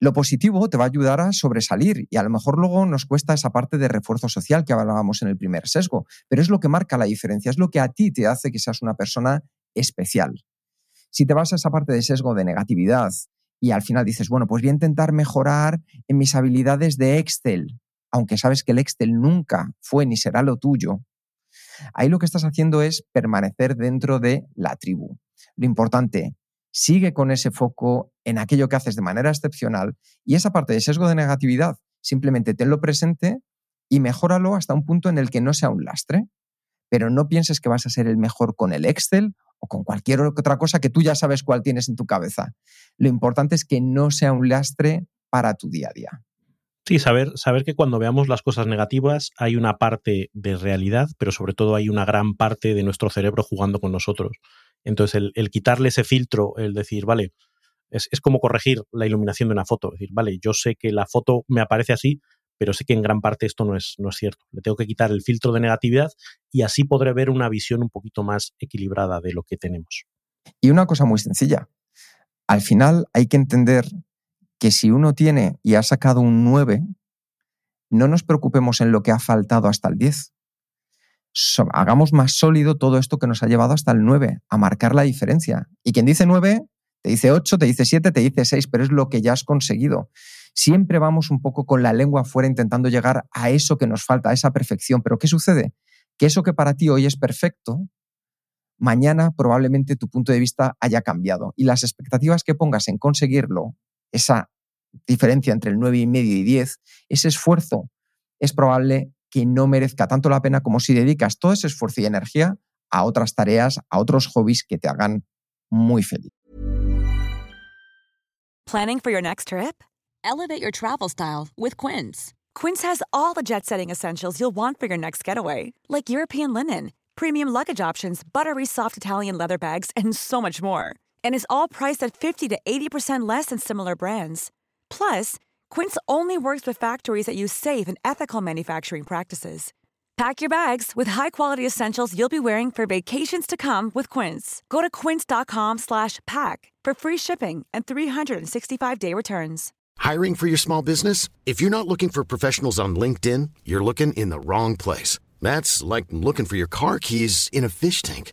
A: Lo positivo te va a ayudar a sobresalir y a lo mejor luego nos cuesta esa parte de refuerzo social que hablábamos en el primer sesgo, pero es lo que marca la diferencia, es lo que a ti te hace que seas una persona especial. Si te vas a esa parte de sesgo de negatividad y al final dices, bueno, pues voy a intentar mejorar en mis habilidades de Excel, aunque sabes que el Excel nunca fue ni será lo tuyo, Ahí lo que estás haciendo es permanecer dentro de la tribu. Lo importante, sigue con ese foco en aquello que haces de manera excepcional y esa parte de sesgo de negatividad, simplemente tenlo presente y mejóralo hasta un punto en el que no sea un lastre. Pero no pienses que vas a ser el mejor con el Excel o con cualquier otra cosa que tú ya sabes cuál tienes en tu cabeza. Lo importante es que no sea un lastre para tu día a día.
B: Sí, saber, saber que cuando veamos las cosas negativas hay una parte de realidad, pero sobre todo hay una gran parte de nuestro cerebro jugando con nosotros. Entonces, el, quitarle ese filtro, el decir, vale, es, es, como corregir la iluminación de una foto. Es decir, vale, yo sé que la foto me aparece así, pero sé que en gran parte esto no es, no es cierto. Le tengo que quitar el filtro de negatividad y así podré ver una visión un poquito más equilibrada de lo que tenemos.
A: Y una cosa muy sencilla. Al final hay que entender que si uno tiene y ha sacado un 9, no nos preocupemos en lo que ha faltado hasta el 10. So, hagamos más sólido todo esto que nos ha llevado hasta el 9, a marcar la diferencia. Y quien dice 9, te dice 8, te dice 7, te dice 6, pero es lo que ya has conseguido. Siempre vamos un poco con la lengua afuera intentando llegar a eso que nos falta, a esa perfección. Pero ¿qué sucede? Que eso que para ti hoy es perfecto, mañana probablemente tu punto de vista haya cambiado y las expectativas que pongas en conseguirlo, esa diferencia entre el 9 y medio y 10, ese esfuerzo es probable que no merezca tanto la pena como si dedicas todo ese esfuerzo y energía a otras tareas, a otros hobbies que te hagan muy feliz.
C: Planning for your next trip? Elevate your travel style with Quince. Quince has all the jet-setting essentials you'll want for your next getaway, like European linen premium luggage options, buttery soft Italian leather bags, and so much more. And is all priced at 50 to 80% less than similar brands. Plus, Quince only works with factories that use safe and ethical manufacturing practices. Pack your bags with high-quality essentials you'll be wearing for vacations to come with Quince. Go to quince.com/pack for free shipping and 365-day returns.
D: Hiring for your small business? If you're not looking for professionals on LinkedIn, you're looking in the wrong place. That's like looking for your car keys in a fish tank.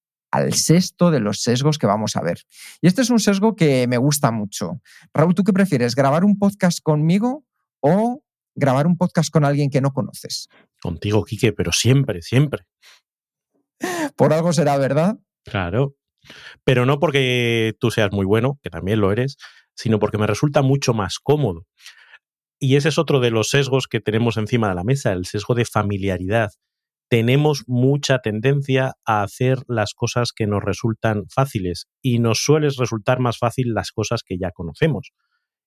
A: al sexto de los sesgos que vamos a ver. Y este es un sesgo que me gusta mucho. Raúl, ¿tú qué prefieres? ¿Grabar un podcast conmigo o grabar un podcast con alguien que no conoces?
B: Contigo, Quique, pero siempre, siempre.
A: Por algo será, ¿verdad?
B: Claro. Pero no porque tú seas muy bueno, que también lo eres, sino porque me resulta mucho más cómodo. Y ese es otro de los sesgos que tenemos encima de la mesa, el sesgo de familiaridad tenemos mucha tendencia a hacer las cosas que nos resultan fáciles y nos suele resultar más fácil las cosas que ya conocemos.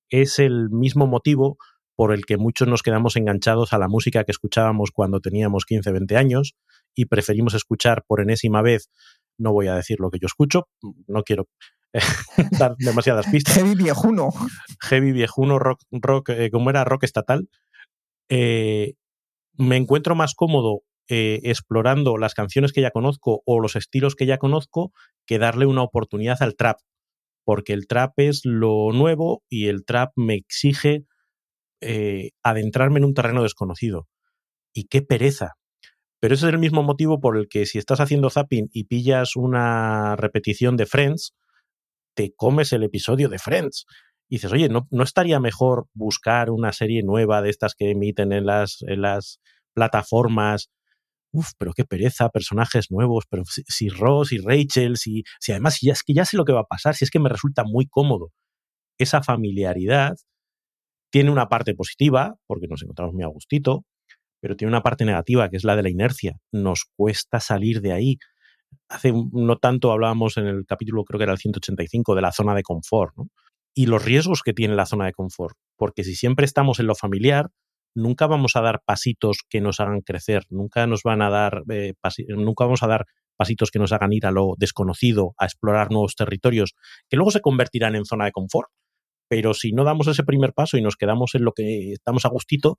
B: Es el mismo motivo por el que muchos nos quedamos enganchados a la música que escuchábamos cuando teníamos 15, 20 años y preferimos escuchar por enésima vez, no voy a decir lo que yo escucho, no quiero dar demasiadas pistas.
A: Heavy viejuno.
B: Heavy viejuno, rock, rock eh, como era rock estatal. Eh, me encuentro más cómodo eh, explorando las canciones que ya conozco o los estilos que ya conozco que darle una oportunidad al trap, porque el trap es lo nuevo y el trap me exige eh, adentrarme en un terreno desconocido. Y qué pereza. Pero ese es el mismo motivo por el que si estás haciendo zapping y pillas una repetición de Friends, te comes el episodio de Friends. Y dices, oye, ¿no, ¿no estaría mejor buscar una serie nueva de estas que emiten en las plataformas Uf, pero qué pereza, personajes nuevos, pero si, Ross y Rachel, si, si además ya es que ya sé lo que va a pasar, si es que me resulta muy cómodo. Esa familiaridad tiene una parte positiva, porque nos encontramos muy a gustito, pero tiene una parte negativa, que es la de la inercia. Nos cuesta salir de ahí. Hace no tanto hablábamos en el capítulo, creo que era el 185, de la zona de confort, ¿no? Y los riesgos que tiene la zona de confort. Porque si siempre estamos en lo familiar, nunca vamos a dar pasitos que nos hagan crecer, nunca nos van a dar, eh, nunca vamos a dar pasitos que nos hagan ir a lo desconocido, a explorar nuevos territorios, que luego se convertirán en zona de confort. Pero si no damos ese primer paso y nos quedamos en lo que estamos a gustito,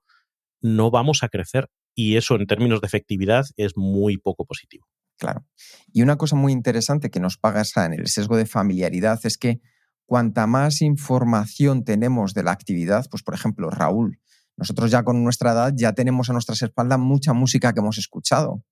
B: no vamos a crecer. Y eso en términos de efectividad es muy poco positivo.
A: Claro. Y una cosa muy interesante que nos pasa en el sesgo de familiaridad es que cuanta más información tenemos de la actividad, pues por ejemplo, Raúl nosotros ya con nuestra edad ya tenemos a nuestras espaldas mucha música que hemos escuchado.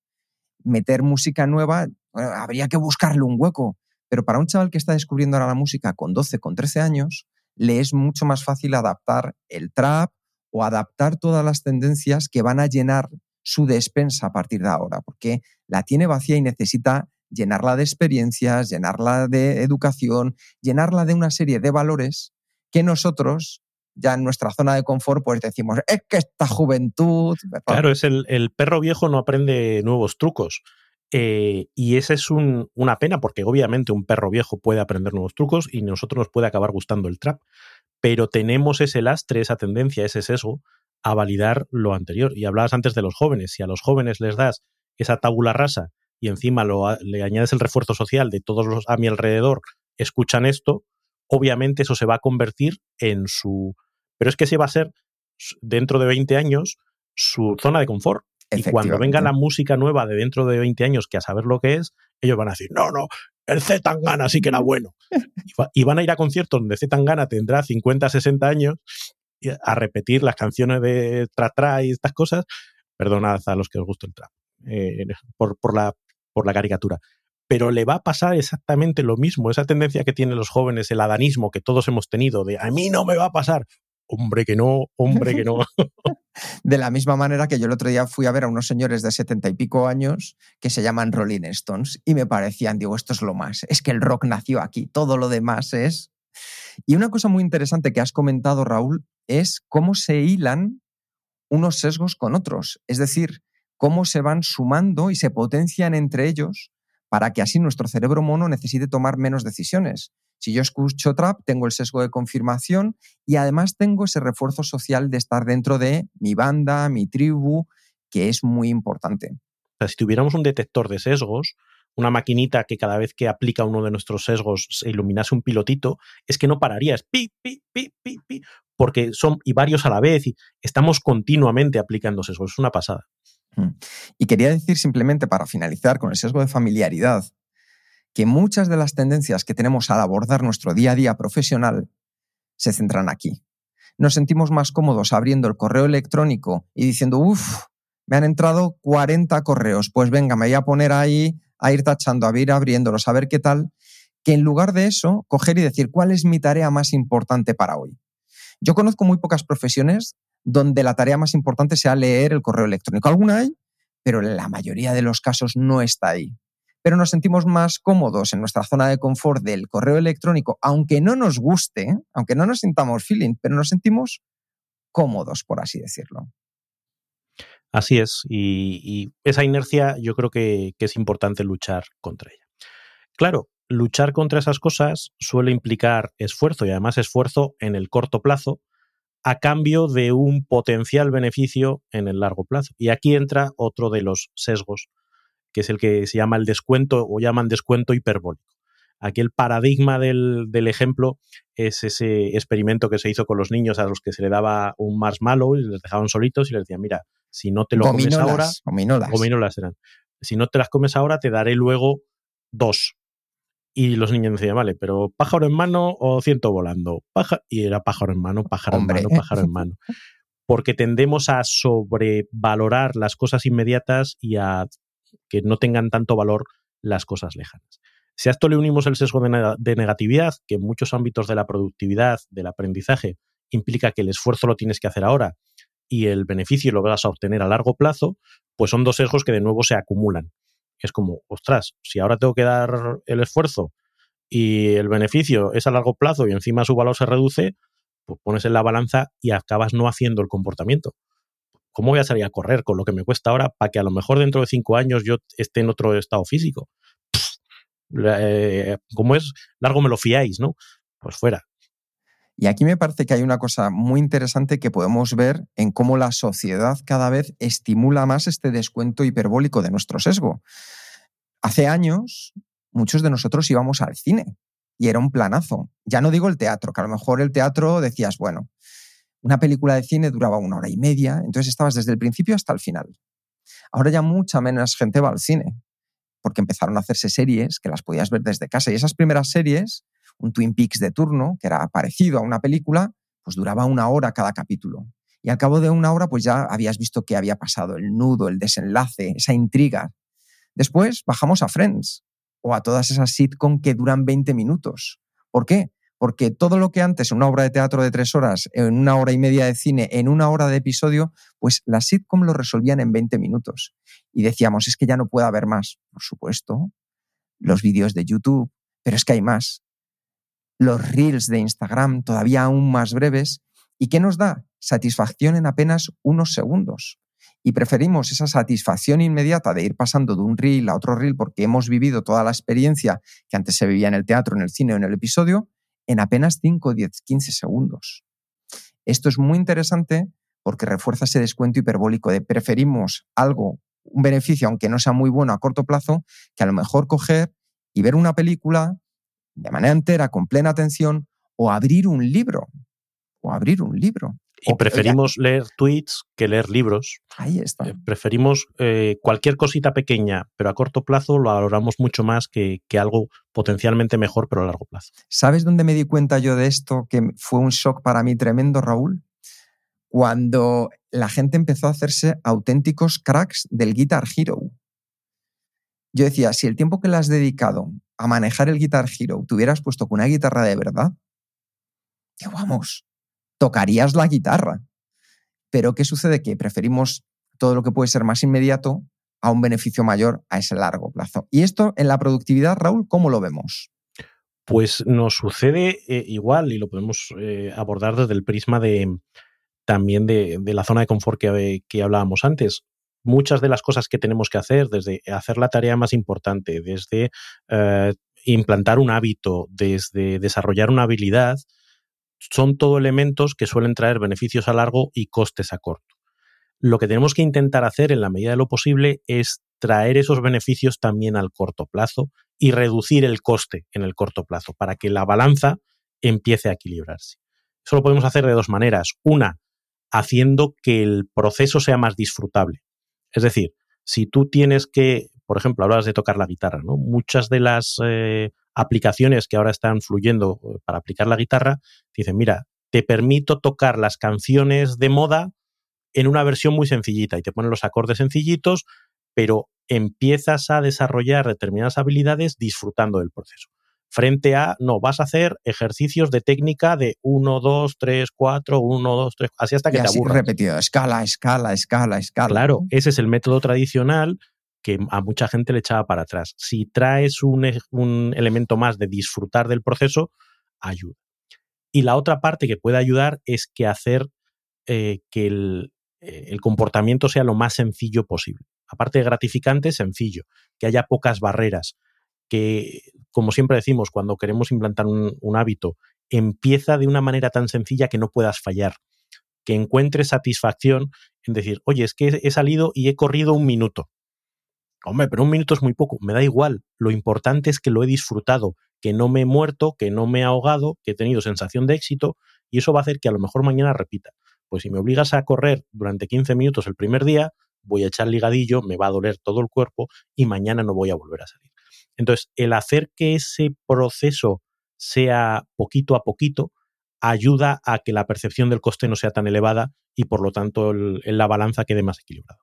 A: Meter música nueva, habría que buscarle un hueco. Pero para un chaval que está descubriendo ahora la música con 12, con 13 años, le es mucho más fácil adaptar el trap o adaptar todas las tendencias que van a llenar su despensa a partir de ahora, porque la tiene vacía y necesita llenarla de experiencias, llenarla de educación, llenarla de una serie de valores que nosotros ya en nuestra zona de confort, pues decimos, es que esta juventud...
B: Claro, es el, el perro viejo no aprende nuevos trucos. Eh, y esa es una pena porque obviamente un perro viejo puede aprender nuevos trucos y nosotros nos puede acabar gustando el trap, pero tenemos ese lastre, esa tendencia, ese sesgo a validar lo anterior. Y hablabas antes de los jóvenes, si a los jóvenes les das esa tabula rasa y encima lo, le añades el refuerzo social de todos los a mi alrededor escuchan esto, obviamente eso se va a convertir en su... Pero es que ese va a ser, dentro de 20 años, su zona de confort. Y cuando venga la música nueva de dentro de 20 años, que a saber lo que es, ellos van a decir, no, no, el Z Tangana sí que era bueno. y, van a ir a conciertos donde Z Tangana tendrá 50, 60 años a repetir las canciones de Tra Tra y estas cosas. Perdonad a los que os gusta el trap eh, por, por, la, por la caricatura. Pero le va a pasar exactamente lo mismo, esa tendencia que tienen los jóvenes, el adanismo que todos hemos tenido, de a mí no me va a pasar, hombre que no, hombre que no.
A: de la misma manera que yo el otro día fui a ver a unos señores de setenta y pico años que se llaman Rolling Stones y me parecían, digo, esto es lo más, es que el rock nació aquí, todo lo demás es... Y una cosa muy interesante que has comentado, Raúl, es cómo se hilan unos sesgos con otros, es decir, cómo se van sumando y se potencian entre ellos para que así nuestro cerebro mono necesite tomar menos decisiones. Si yo escucho trap, tengo el sesgo de confirmación y además tengo ese refuerzo social de estar dentro de mi banda, mi tribu, que es muy importante.
B: si tuviéramos un detector de sesgos, una maquinita que cada vez que aplica uno de nuestros sesgos se iluminase un pilotito, es que no pararía, es pi, pi, pi, pi, pi, porque son y varios a la vez y estamos continuamente aplicando sesgos. Es una pasada.
A: Mm. Y quería decir simplemente para finalizar con el sesgo de familiaridad, que muchas de las tendencias que tenemos al abordar nuestro día a día profesional se centran aquí. Nos sentimos más cómodos abriendo el correo electrónico y diciendo, uff, me han entrado 40 correos, pues venga, me voy a poner ahí a ir tachando, a ir abriéndolos, a ver qué tal, que en lugar de eso, coger y decir, ¿cuál es mi tarea más importante para hoy? Yo conozco muy pocas profesiones donde la tarea más importante sea leer el correo electrónico. Alguna hay, pero la mayoría de los casos no está ahí pero nos sentimos más cómodos en nuestra zona de confort del correo electrónico, aunque no nos guste, aunque no nos sintamos feeling, pero nos sentimos cómodos, por así decirlo.
B: Así es, y, esa inercia yo creo que, que es importante luchar contra ella. Claro, luchar contra esas cosas suele implicar esfuerzo y además esfuerzo en el corto plazo a cambio de un potencial beneficio en el largo plazo. Y aquí entra otro de los sesgos que es el que se llama el descuento o llaman descuento hiperbólico. Aquí el paradigma del, ejemplo es ese experimento que se hizo con los niños a los que se le daba un marshmallow y les dejaban solitos y les decían, mira, si no te lo comes ahora,
A: gominolas.
B: eran. Si no te las comes ahora, te daré luego dos. Y los niños decían, vale, pero pájaro en mano o ciento volando. y era pájaro en mano, pájaro en mano, pájaro en mano. Porque tendemos a sobrevalorar las cosas inmediatas y a que no tengan tanto valor las cosas lejanas. Si a esto le unimos el sesgo de, negatividad, que en muchos ámbitos de la productividad, del aprendizaje, implica que el esfuerzo lo tienes que hacer ahora y el beneficio lo vas a obtener a largo plazo, pues son dos sesgos que de nuevo se acumulan. Es como, ostras, si ahora tengo que dar el esfuerzo y el beneficio es a largo plazo y encima su valor se reduce, pues pones en la balanza y acabas no haciendo el comportamiento. ¿cómo voy a salir a correr con lo que me cuesta ahora para que a lo mejor dentro de cinco años yo esté en otro estado físico? Eh, ¿Cómo es? Largo me lo fiáis, ¿no? Pues fuera.
A: Y aquí me parece que hay una cosa muy interesante que podemos ver en cómo la sociedad cada vez estimula más este descuento hiperbólico de nuestro sesgo. Hace años, muchos de nosotros íbamos al cine y era un planazo. Ya no digo el teatro, que a lo mejor el teatro decías, bueno, una película de cine duraba una hora y media, entonces estabas desde el principio hasta el final. Ahora ya mucha menos gente va al cine, porque empezaron a hacerse series que las podías ver desde casa. Y esas primeras series, un Twin Peaks de turno, que era parecido a una película, pues duraba una hora cada capítulo. Y al cabo de una hora, pues ya habías visto qué había pasado, el nudo, el desenlace, esa intriga. Después bajamos a Friends o a todas esas sitcom que duran 20 minutos. ¿Por qué? porque todo lo que antes, una obra de teatro de tres horas, en una hora y media de cine, en una hora de episodio, pues las sitcom lo resolvían en 20 minutos. Y decíamos, es que ya no puede haber más. Por supuesto, los vídeos de YouTube, pero es que hay más. Los reels de Instagram, todavía aún más breves. ¿Y qué nos da? Satisfacción en apenas unos segundos. Y preferimos esa satisfacción inmediata de ir pasando de un reel a otro reel porque hemos vivido toda la experiencia que antes se vivía en el teatro, en el cine o en el episodio, en apenas 5, 10, 15 segundos. Esto es muy interesante porque refuerza ese descuento hiperbólico de preferimos algo, un beneficio, aunque no sea muy bueno a corto plazo, que a lo mejor coger y ver una película de manera entera, con plena atención, o abrir un libro. O abrir un libro.
B: Y preferimos leer tweets que leer libros.
A: Ahí está.
B: Eh, preferimos eh, cualquier cosita pequeña, pero a corto plazo lo valoramos mucho más que, que, algo potencialmente mejor, pero a largo plazo.
A: ¿Sabes dónde me di cuenta yo de esto? Que fue un shock para mí tremendo, Raúl. Cuando la gente empezó a hacerse auténticos cracks del Guitar Hero. Yo decía, si el tiempo que le has dedicado a manejar el Guitar Hero te hubieras puesto con una guitarra de verdad, que vamos, tocarías la guitarra. Pero ¿qué sucede? Que preferimos todo lo que puede ser más inmediato a un beneficio mayor a ese largo plazo. Y esto en la productividad, Raúl, ¿cómo lo vemos?
B: Pues nos sucede eh, igual y lo podemos eh, abordar desde el prisma de también de, la zona de confort que, que, hablábamos antes. Muchas de las cosas que tenemos que hacer, desde hacer la tarea más importante, desde eh, implantar un hábito, desde desarrollar una habilidad, son todo elementos que suelen traer beneficios a largo y costes a corto. Lo que tenemos que intentar hacer en la medida de lo posible es traer esos beneficios también al corto plazo y reducir el coste en el corto plazo para que la balanza empiece a equilibrarse. Eso lo podemos hacer de dos maneras. Una, haciendo que el proceso sea más disfrutable. Es decir, si tú tienes que, por ejemplo, hablas de tocar la guitarra, ¿no? Muchas de las eh, aplicaciones que ahora están fluyendo eh, para aplicar la guitarra, dicen, mira, te permito tocar las canciones de moda en una versión muy sencillita y te ponen los acordes sencillitos, pero empiezas a desarrollar determinadas habilidades disfrutando del proceso. Frente a, no, vas a hacer ejercicios de técnica de 1, 2, 3, 4, 1, 2, 3, así hasta que te aburras.
A: repetido, escala, escala, escala, escala.
B: Claro, ese es el método tradicional que a mucha gente le echaba para atrás. Si traes un, e, un elemento más de disfrutar del proceso, ayuda. Y la otra parte que puede ayudar es que hacer eh, que el, eh, el, comportamiento sea lo más sencillo posible. Aparte de gratificante, sencillo, que haya pocas barreras, que, como siempre decimos, cuando queremos implantar un, hábito, empieza de una manera tan sencilla que no puedas fallar, que encuentres satisfacción en decir, oye, es que he salido y he corrido un minuto. Hombre, pero un minuto es muy poco, me da igual. Lo importante es que lo he disfrutado, que no me he muerto, que no me he ahogado, que he tenido sensación de éxito y eso va a hacer que a lo mejor mañana repita. Pues si me obligas a correr durante 15 minutos el primer día, voy a echar ligadillo, me va a doler todo el cuerpo y mañana no voy a volver a salir. Entonces, el hacer que ese proceso sea poquito a poquito ayuda a que la percepción del coste no sea tan elevada y por lo tanto la balanza quede más equilibrada.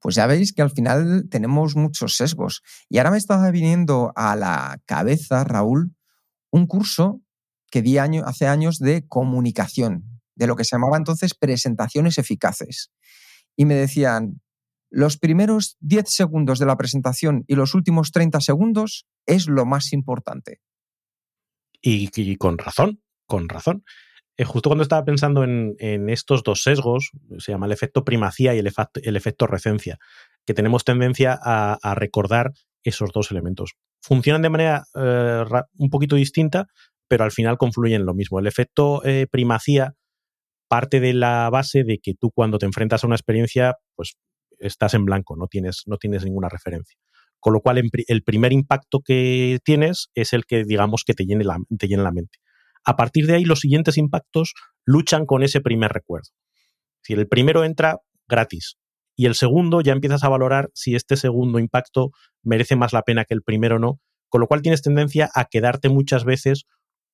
A: Pues ya veis que al final tenemos muchos sesgos. Y ahora me estaba viniendo a la cabeza, Raúl, un curso que di año, hace años de comunicación, de lo que se llamaba entonces presentaciones eficaces. Y me decían, los primeros 10 segundos de la presentación y los últimos 30 segundos es lo más importante.
B: Y, con razón, con razón. Eh, justo cuando estaba pensando en, estos dos sesgos, se llama el efecto primacía y el, efecto recencia, que tenemos tendencia a, recordar esos dos elementos. Funcionan de manera eh, un poquito distinta, pero al final confluyen en lo mismo. El efecto eh, primacía parte de la base de que tú cuando te enfrentas a una experiencia, pues estás en blanco, no tienes, no tienes ninguna referencia. Con lo cual, el primer impacto que tienes es el que, digamos, que te llene la, te la mente. A partir de ahí, los siguientes impactos luchan con ese primer recuerdo. Si el primero entra gratis y el segundo ya empiezas a valorar si este segundo impacto merece más la pena que el primero no, con lo cual tienes tendencia a quedarte muchas veces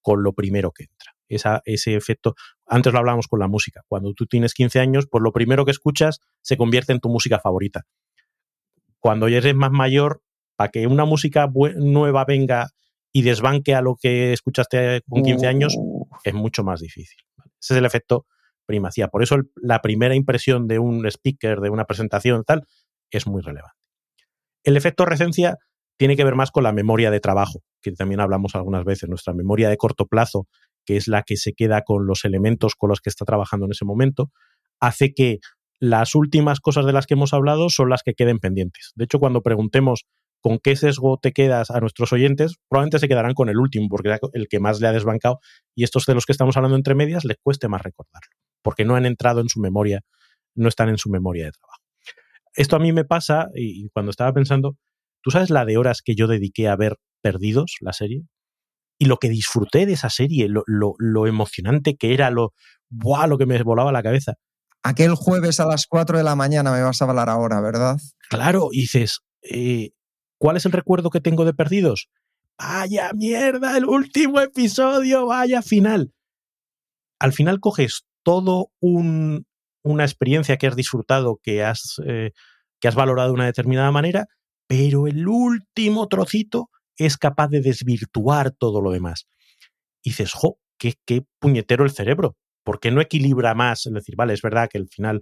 B: con lo primero que entra. Esa, ese efecto, antes lo hablábamos con la música, cuando tú tienes 15 años, pues lo primero que escuchas se convierte en tu música favorita. Cuando ya eres más mayor, para que una música nueva venga y desbanque a lo que escuchaste con 15 años, es mucho más difícil. Ese es el efecto primacía. Por eso la primera impresión de un speaker, de una presentación, tal, es muy relevante. El efecto recencia tiene que ver más con la memoria de trabajo, que también hablamos algunas veces, nuestra memoria de corto plazo, que es la que se queda con los elementos con los que está trabajando en ese momento, hace que las últimas cosas de las que hemos hablado son las que queden pendientes. De hecho, cuando preguntemos con qué sesgo te quedas a nuestros oyentes, probablemente se quedarán con el último, porque es el que más le ha desbancado, y estos de los que estamos hablando entre medias les cueste más recordarlo, porque no han entrado en su memoria, no están en su memoria de trabajo. Esto a mí me pasa, y cuando estaba pensando, ¿tú sabes la de horas que yo dediqué a ver Perdidos, la serie? Y lo que disfruté de esa serie, lo, lo, lo emocionante que era, lo ¡buah! lo que me volaba la cabeza.
A: Aquel jueves a las 4 de la mañana me vas a hablar ahora, ¿verdad?
B: Claro, y dices, eh, ¿cuál es el recuerdo que tengo de Perdidos? Vaya mierda, el último episodio, vaya final. Al final coges todo un, una experiencia que has disfrutado, que has, eh, que has valorado de una determinada manera, pero el último trocito es capaz de desvirtuar todo lo demás. Y dices, jo, qué, puñetero el cerebro. ¿Por qué no equilibra más? Es decir, vale, es verdad que el final,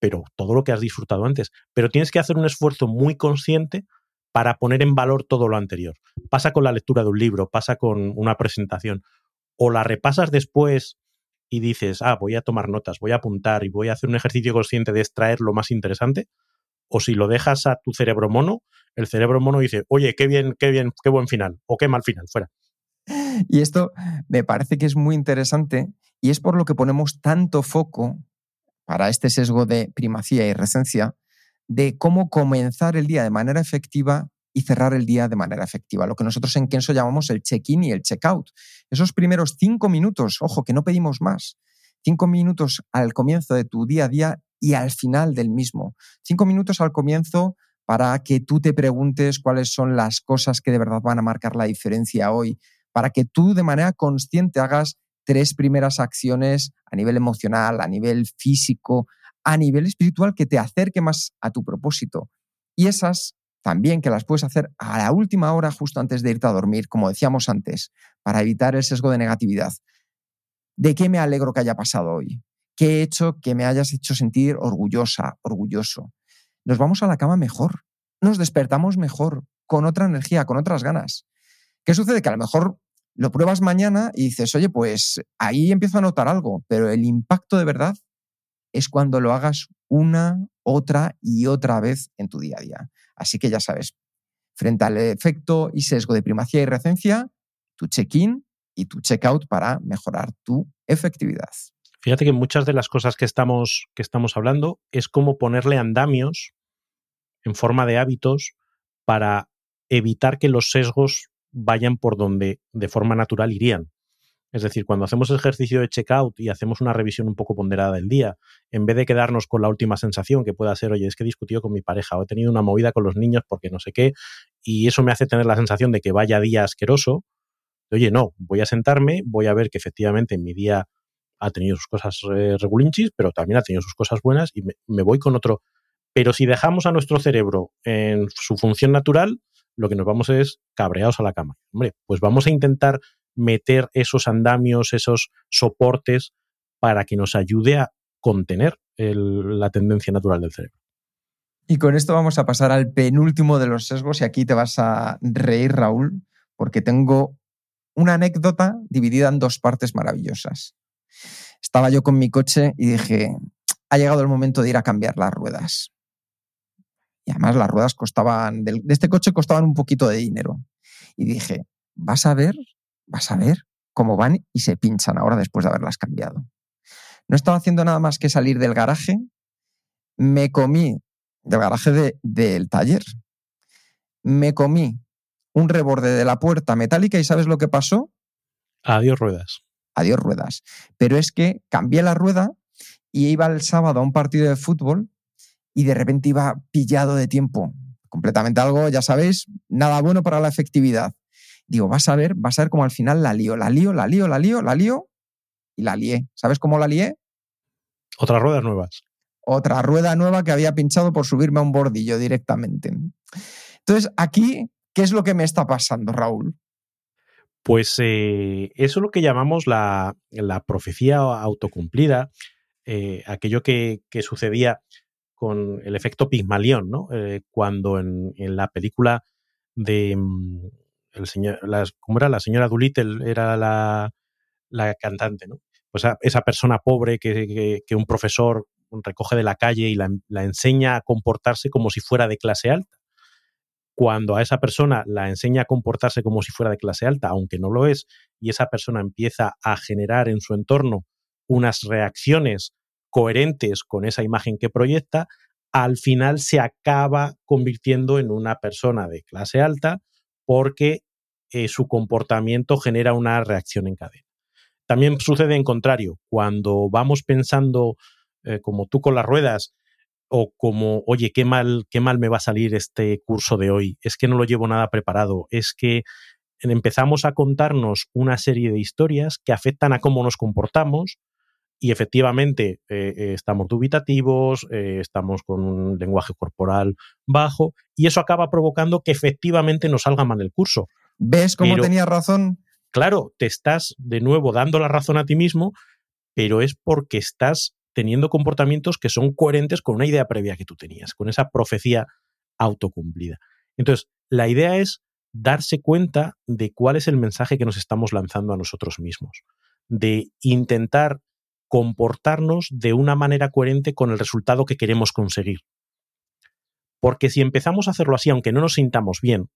B: pero todo lo que has disfrutado antes, pero tienes que hacer un esfuerzo muy consciente para poner en valor todo lo anterior. Pasa con la lectura de un libro, pasa con una presentación, o la repasas después y dices, ah, voy a tomar notas, voy a apuntar y voy a hacer un ejercicio consciente de extraer lo más interesante, o si lo dejas a tu cerebro mono, el cerebro mono dice, oye, qué bien, qué bien, qué buen final, o qué mal final, fuera.
A: Y esto me parece que es muy interesante y es por lo que ponemos tanto foco para este sesgo de primacía y recencia de cómo comenzar el día de manera efectiva y cerrar el día de manera efectiva, lo que nosotros en Kenso llamamos el check-in y el check-out. Esos primeros cinco minutos, ojo, que no pedimos más, cinco minutos al comienzo de tu día a día y al final del mismo. Cinco minutos al comienzo para que tú te preguntes cuáles son las cosas que de verdad van a marcar la diferencia hoy, para que tú de manera consciente hagas tres primeras acciones a nivel emocional, a nivel físico, a nivel espiritual que te acerque más a tu propósito. Y esas también que las puedes hacer a la última hora justo antes de irte a dormir, como decíamos antes, para evitar el sesgo de negatividad. ¿De qué me alegro que haya pasado hoy? ¿Qué he hecho que me hayas hecho sentir orgullosa, orgulloso? Nos vamos a la cama mejor, nos despertamos mejor, con otra energía, con otras ganas. ¿Qué sucede? Que a lo mejor lo pruebas mañana y dices, oye, pues ahí empiezo a notar algo, pero el impacto de verdad es cuando lo hagas una, otra y otra vez en tu día a día. Así que ya sabes, frente al efecto y sesgo de primacía y recencia, tu check-in y tu check-out para mejorar tu efectividad.
B: Fíjate que muchas de las cosas que estamos, que estamos hablando es como ponerle andamios en forma de hábitos para evitar que los sesgos vayan por donde de forma natural irían. Es decir, cuando hacemos ejercicio de checkout y hacemos una revisión un poco ponderada del día, en vez de quedarnos con la última sensación que pueda ser, oye, es que he discutido con mi pareja o he tenido una movida con los niños porque no sé qué, y eso me hace tener la sensación de que vaya día asqueroso, oye, no, voy a sentarme, voy a ver que efectivamente mi día ha tenido sus cosas eh, regulinchis, pero también ha tenido sus cosas buenas y me voy con otro. Pero si dejamos a nuestro cerebro en su función natural, lo que nos vamos es cabreados a la cama. Hombre, pues vamos a intentar meter esos andamios, esos soportes para que nos ayude a contener la tendencia natural del cerebro.
A: Y con esto vamos a pasar al penúltimo de los sesgos y aquí te vas a reír, Raúl, porque tengo una anécdota dividida en dos partes maravillosas. Estaba yo con mi coche y dije, ha llegado el momento de ir a cambiar las ruedas. Y además las ruedas costaban, de este coche costaban un poquito de dinero. Y dije, vas a ver vas a ver cómo van y se pinchan ahora después de haberlas cambiado. No estaba haciendo nada más que salir del garaje, me comí del garaje del taller, me comí un reborde de la puerta metálica y ¿sabes lo que pasó?
B: Adiós ruedas.
A: Adiós ruedas. Pero es que cambié la rueda y iba el sábado a un partido de fútbol y de repente iba pillado de tiempo. Completamente algo, ya sabéis, nada bueno para la efectividad. Digo, vas a ver, vas a ver cómo al final la lío, la lío, la lío, la lío, la lío y la lié. ¿Sabes cómo la lié?
B: Otras ruedas nuevas.
A: Otra rueda nueva que había pinchado por subirme a un bordillo directamente. Entonces, aquí, ¿qué es lo que me está pasando, Raúl?
B: Pues eh, eso es lo que llamamos la, profecía autocumplida, eh, aquello que, sucedía con el efecto Pigmalión, ¿no? Eh, cuando en, la película de, mm, el señor, ¿cómo era? La señora Doolittle era la, cantante, ¿no? Pues esa, persona pobre que, un profesor recoge de la calle y la, la, enseña a comportarse como si fuera de clase alta. Cuando a esa persona la enseña a comportarse como si fuera de clase alta, aunque no lo es, y esa persona empieza a generar en su entorno unas reacciones coherentes con esa imagen que proyecta, al final se acaba convirtiendo en una persona de clase alta porque eh, su comportamiento genera una reacción en cadena. También sucede en contrario, cuando vamos pensando eh, como tú con las ruedas o como, oye, qué mal, qué mal me va a salir este curso de hoy, es que no lo llevo nada preparado, es que empezamos a contarnos una serie de historias que afectan a cómo nos comportamos y efectivamente eh, eh, estamos dubitativos, estamos con un lenguaje corporal bajo y eso acaba provocando que efectivamente nos salga mal el curso.
A: ¿Ves cómo tenía razón?
B: Claro, te estás de nuevo dando la razón a ti mismo, pero es porque estás teniendo comportamientos que son coherentes con una idea previa que tú tenías, con esa profecía autocumplida. Entonces, la idea es darse cuenta de cuál es el mensaje que nos estamos lanzando a nosotros mismos, de intentar comportarnos de una manera coherente con el resultado que queremos conseguir. Porque si empezamos a hacerlo así, aunque no nos sintamos bien,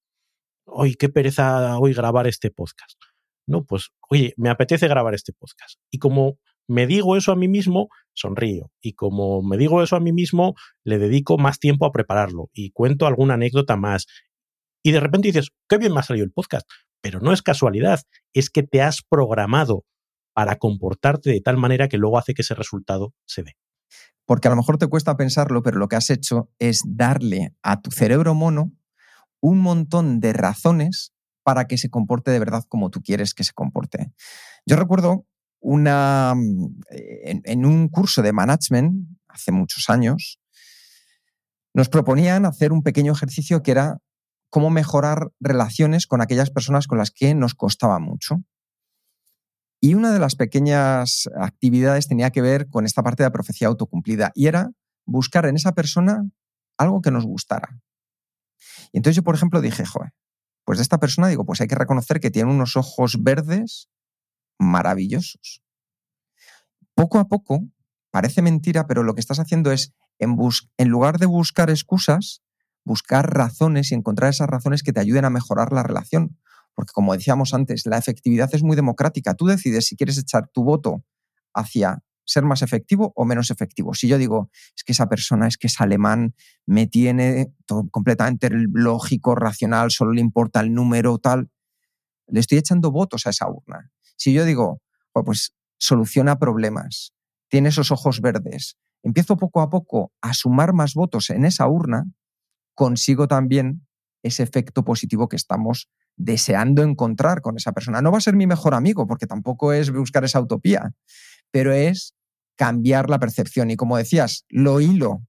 B: hoy qué pereza hoy grabar este podcast. No, pues, oye, me apetece grabar este podcast. Y como me digo eso a mí mismo, sonrío. Y como me digo eso a mí mismo, le dedico más tiempo a prepararlo y cuento alguna anécdota más. Y de repente dices, qué bien me ha salido el podcast. Pero no es casualidad, es que te has programado para comportarte de tal manera que luego hace que ese resultado se dé.
A: Porque a lo mejor te cuesta pensarlo, pero lo que has hecho es darle a tu cerebro mono un montón de razones para que se comporte de verdad como tú quieres que se comporte. Yo recuerdo una, mm, en, un curso de management hace muchos años, nos proponían hacer un pequeño ejercicio que era cómo mejorar relaciones con aquellas personas con las que nos costaba mucho. Y una de las pequeñas actividades tenía que ver con esta parte de la profecía autocumplida y era buscar en esa persona algo que nos gustara. Y entonces yo, por ejemplo, dije, joder, pues de esta persona digo, pues hay que reconocer que tiene unos ojos verdes maravillosos. Poco a poco, parece mentira, pero lo que estás haciendo es, en, en lugar de buscar excusas, buscar razones y encontrar esas razones que te ayuden a mejorar la relación. Porque como decíamos antes, la efectividad es muy democrática. Tú decides si quieres echar tu voto hacia ser más efectivo o menos efectivo. Si yo digo, es que esa persona es que es alemán, me tiene completamente lógico, racional, solo le importa el número, tal, le estoy echando votos a esa urna. Si yo digo, pues soluciona problemas, tiene esos ojos verdes, empiezo poco a poco a sumar más votos en esa urna, consigo también ese efecto positivo que estamos deseando encontrar con esa persona. No va a ser mi mejor amigo, porque tampoco es buscar esa utopía, pero es cambiar la percepción. Y como decías, lo hilo.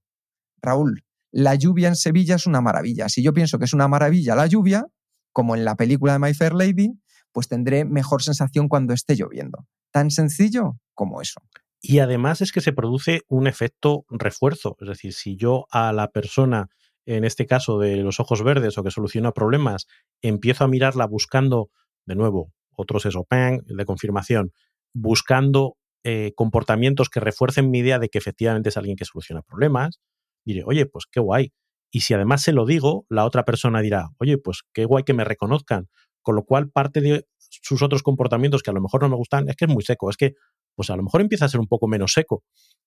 A: Raúl, la lluvia en Sevilla es una maravilla. Si yo pienso que es una maravilla la lluvia, como en la película de My Fair Lady, pues tendré mejor sensación cuando esté lloviendo. Tan sencillo como eso.
B: Y además es que se produce un efecto refuerzo. Es decir, si yo a la persona, en este caso de los ojos verdes o que soluciona problemas, empiezo a mirarla buscando, de nuevo, otros eso, el de confirmación, buscando eh, comportamientos que refuercen mi idea de que efectivamente es alguien que soluciona problemas, diré, oye, pues qué guay. Y si además se lo digo, la otra persona dirá, oye, pues qué guay que me reconozcan. Con lo cual, parte de sus otros comportamientos que a lo mejor no me gustan es que es muy seco, es que, pues a lo mejor empieza a ser un poco menos seco.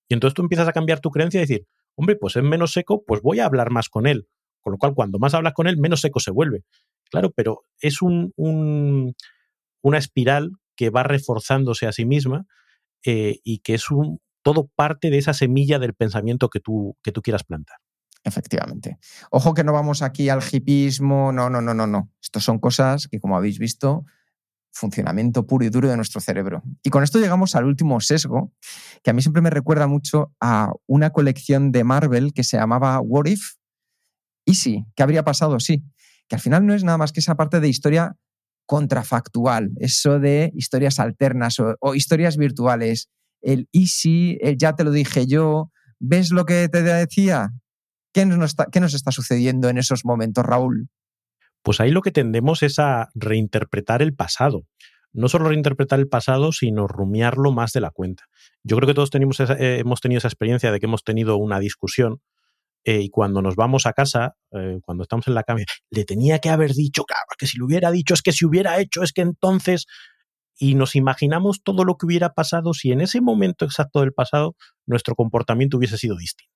B: Y entonces tú empiezas a cambiar tu creencia y decir, hombre, pues es menos seco, pues voy a hablar más con él. Con lo cual, cuando más hablas con él, menos seco se vuelve. Claro, pero es un, una espiral que va reforzándose a sí misma eh, y que es un, todo parte de esa semilla del pensamiento que tú, que tú quieras plantar.
A: Efectivamente. Ojo que no vamos aquí al hipismo, no, no, no, no, no. Estos son cosas que, como habéis visto, funcionamiento puro y duro de nuestro cerebro. Y con esto llegamos al último sesgo, que a mí siempre me recuerda mucho a una colección de Marvel que se llamaba What If? ¿Y sí? ¿Qué habría pasado? Sí. Que al final no es nada más que esa parte de historia contrafactual, eso de historias alternas o, historias virtuales. El easy, el ya te lo dije yo, ¿ves lo que te decía? ¿Qué nos, ¿Qué nos está sucediendo en esos momentos, Raúl?
B: Pues ahí lo que tendemos es a reinterpretar el pasado. No solo reinterpretar el pasado, sino rumiarlo más de la cuenta. Yo creo que todos tenemos eh, hemos tenido esa experiencia de que hemos tenido una discusión eh, y cuando nos vamos a casa, eh, cuando estamos en la cama, le tenía que haber dicho, claro, que si lo hubiera dicho, es que si hubiera hecho, es que entonces... Y nos imaginamos todo lo que hubiera pasado si en ese momento exacto del pasado nuestro comportamiento hubiese sido distinto.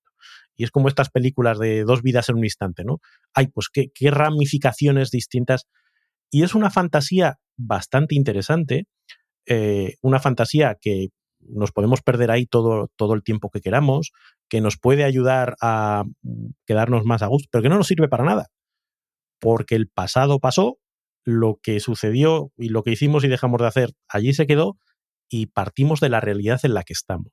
B: Y es como estas películas de dos vidas en un instante, ¿no? Ay, pues qué, ramificaciones distintas. Y es una fantasía bastante interesante, eh, una fantasía que nos podemos perder ahí todo, todo el tiempo que queramos, que nos puede ayudar a quedarnos más a gusto, pero que no nos sirve para nada. Porque el pasado pasó, lo que sucedió y lo que hicimos y dejamos de hacer allí se quedó y partimos de la realidad en la que estamos.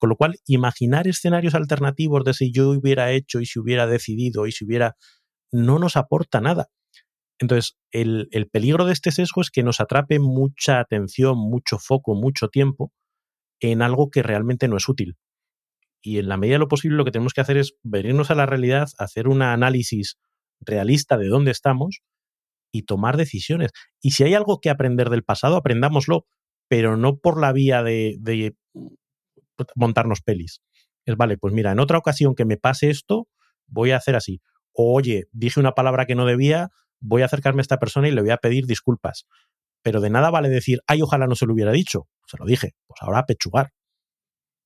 B: Con lo cual, imaginar escenarios alternativos de si yo hubiera hecho y si hubiera decidido y si hubiera, no nos aporta nada. Entonces, el, el peligro de este sesgo es que nos atrape mucha atención, mucho foco, mucho tiempo en algo que realmente no es útil. Y en la medida de lo posible lo que tenemos que hacer es venirnos a la realidad, hacer un análisis realista de dónde estamos y tomar decisiones. Y si hay algo que aprender del pasado, aprendámoslo, pero no por la vía de, de montarnos pelis. Es, vale, pues mira, en otra ocasión que me pase esto, voy a hacer así. O, oye, dije una palabra que no debía, voy a acercarme a esta persona y le voy a pedir disculpas. Pero de nada vale decir, ay, ojalá no se lo hubiera dicho. Se lo dije, pues ahora a pechugar.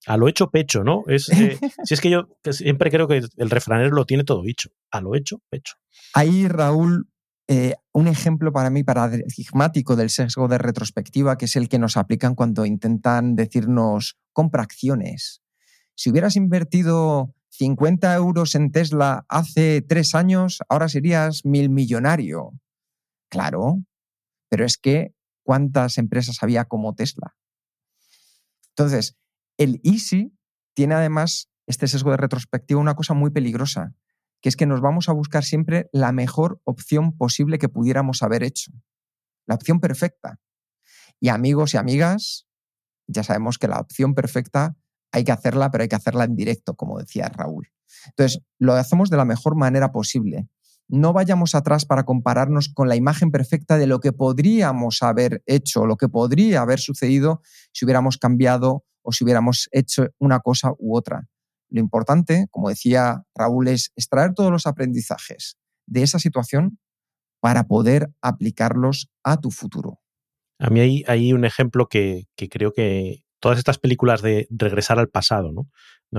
B: A lo hecho, pecho, ¿no? Es, eh, si es que yo siempre creo que el refranero lo tiene todo dicho. A lo hecho, pecho.
A: Ahí, Raúl, eh, un ejemplo para mí paradigmático del sesgo de retrospectiva, que es el que nos aplican cuando intentan decirnos compra acciones. Si hubieras invertido 50 euros en Tesla hace tres años, ahora serías mil millonario. Claro, pero es que ¿cuántas empresas había como Tesla? Entonces, el Easy tiene además este sesgo de retrospectiva una cosa muy peligrosa, que es que nos vamos a buscar siempre la mejor opción posible que pudiéramos haber hecho, la opción perfecta. Y amigos y amigas, ya sabemos que la opción perfecta hay que hacerla, pero hay que hacerla en directo, como decía Raúl. Entonces, lo hacemos de la mejor manera posible. No vayamos atrás para compararnos con la imagen perfecta de lo que podríamos haber hecho, lo que podría haber sucedido si hubiéramos cambiado o si hubiéramos hecho una cosa u otra. Lo importante, como decía Raúl, es extraer todos los aprendizajes de esa situación para poder aplicarlos a tu futuro.
B: A mí hay, hay un ejemplo que, creo que todas estas películas de regresar al pasado, ¿no?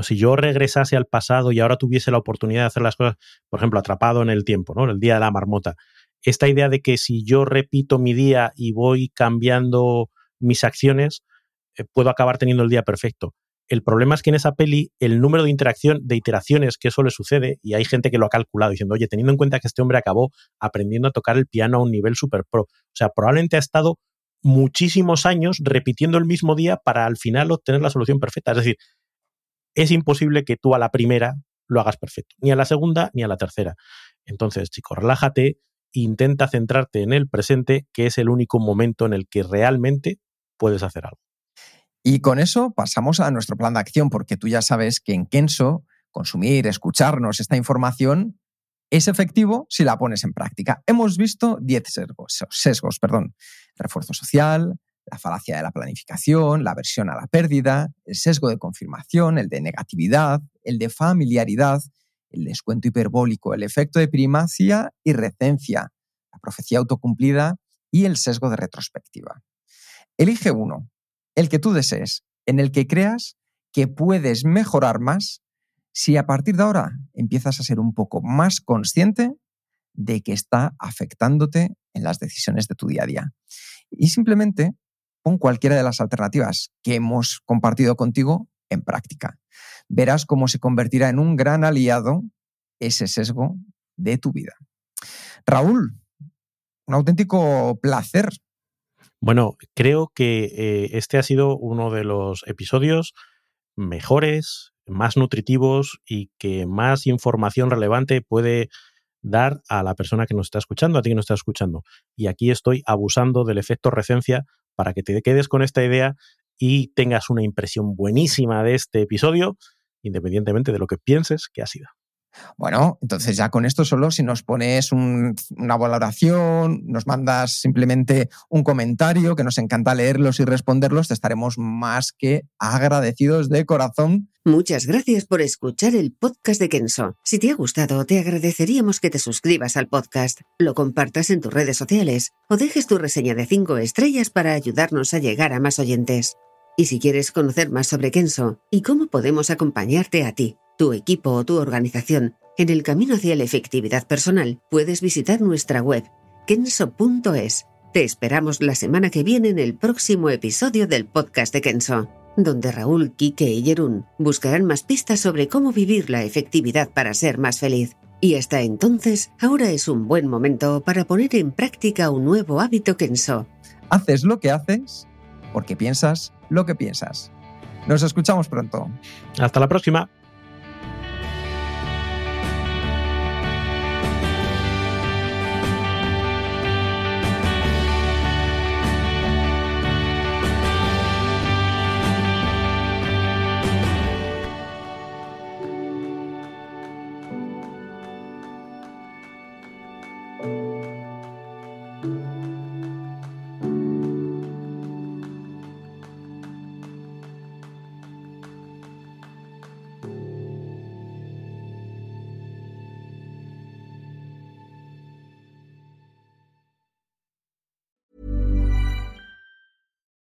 B: Si yo regresase al pasado y ahora tuviese la oportunidad de hacer las cosas, por ejemplo, atrapado en el tiempo, ¿no? El día de la marmota. Esta idea de que si yo repito mi día y voy cambiando mis acciones, eh, puedo acabar teniendo el día perfecto. El problema es que en esa peli el número de interacción, de iteraciones que eso le sucede, y hay gente que lo ha calculado diciendo, oye, teniendo en cuenta que este hombre acabó aprendiendo a tocar el piano a un nivel super pro. O sea, probablemente ha estado muchísimos años repitiendo el mismo día para al final obtener la solución perfecta. Es decir, es imposible que tú a la primera lo hagas perfecto, ni a la segunda ni a la tercera. Entonces, chicos, relájate, intenta centrarte en el presente, que es el único momento en el que realmente puedes hacer algo.
A: Y con eso pasamos a nuestro plan de acción, porque tú ya sabes que en Kenso consumir, escucharnos esta información es efectivo si la pones en práctica. Hemos visto 10 sesgos, perdón. Refuerzo social, la falacia de la planificación, la aversión a la pérdida, el sesgo de confirmación, el de negatividad, el de familiaridad, el descuento hiperbólico, el efecto de primacia y recencia, la profecía autocumplida y el sesgo de retrospectiva. Elige uno el que tú desees, en el que creas que puedes mejorar más si a partir de ahora empiezas a ser un poco más consciente de que está afectándote en las decisiones de tu día a día. Y simplemente pon cualquiera de las alternativas que hemos compartido contigo en práctica. Verás cómo se convertirá en un gran aliado ese sesgo de tu vida. Raúl, un auténtico placer
B: bueno, creo que eh, este ha sido uno de los episodios mejores, más nutritivos y que más información relevante puede dar a la persona que nos está escuchando, a ti que nos está escuchando. Y aquí estoy abusando del efecto recencia para que te quedes con esta idea y tengas una impresión buenísima de este episodio, independientemente de lo que pienses que ha sido.
A: Bueno, entonces ya con esto solo, si nos pones una valoración, nos mandas simplemente un comentario, que nos encanta leerlos y responderlos, te estaremos más que agradecidos de corazón.
E: Muchas gracias por escuchar el podcast de Kenso. Si te ha gustado, te agradeceríamos que te suscribas al podcast, lo compartas en tus redes sociales o dejes tu reseña de 5 estrellas para ayudarnos a llegar a más oyentes. Y si quieres conocer más sobre Kenso y cómo podemos acompañarte a ti, tu equipo o tu organización en el camino hacia la efectividad personal, puedes visitar nuestra web kenso.es Te esperamos la semana que viene en el próximo episodio del podcast de Kenso, donde Raúl, Quique y Jerún buscarán más pistas sobre cómo vivir la efectividad para ser más feliz. Y hasta entonces, ahora es un buen momento para poner en práctica un nuevo hábito Kenso.
A: Haces lo que haces porque piensas lo que piensas. Nos escuchamos pronto.
B: Hasta la próxima.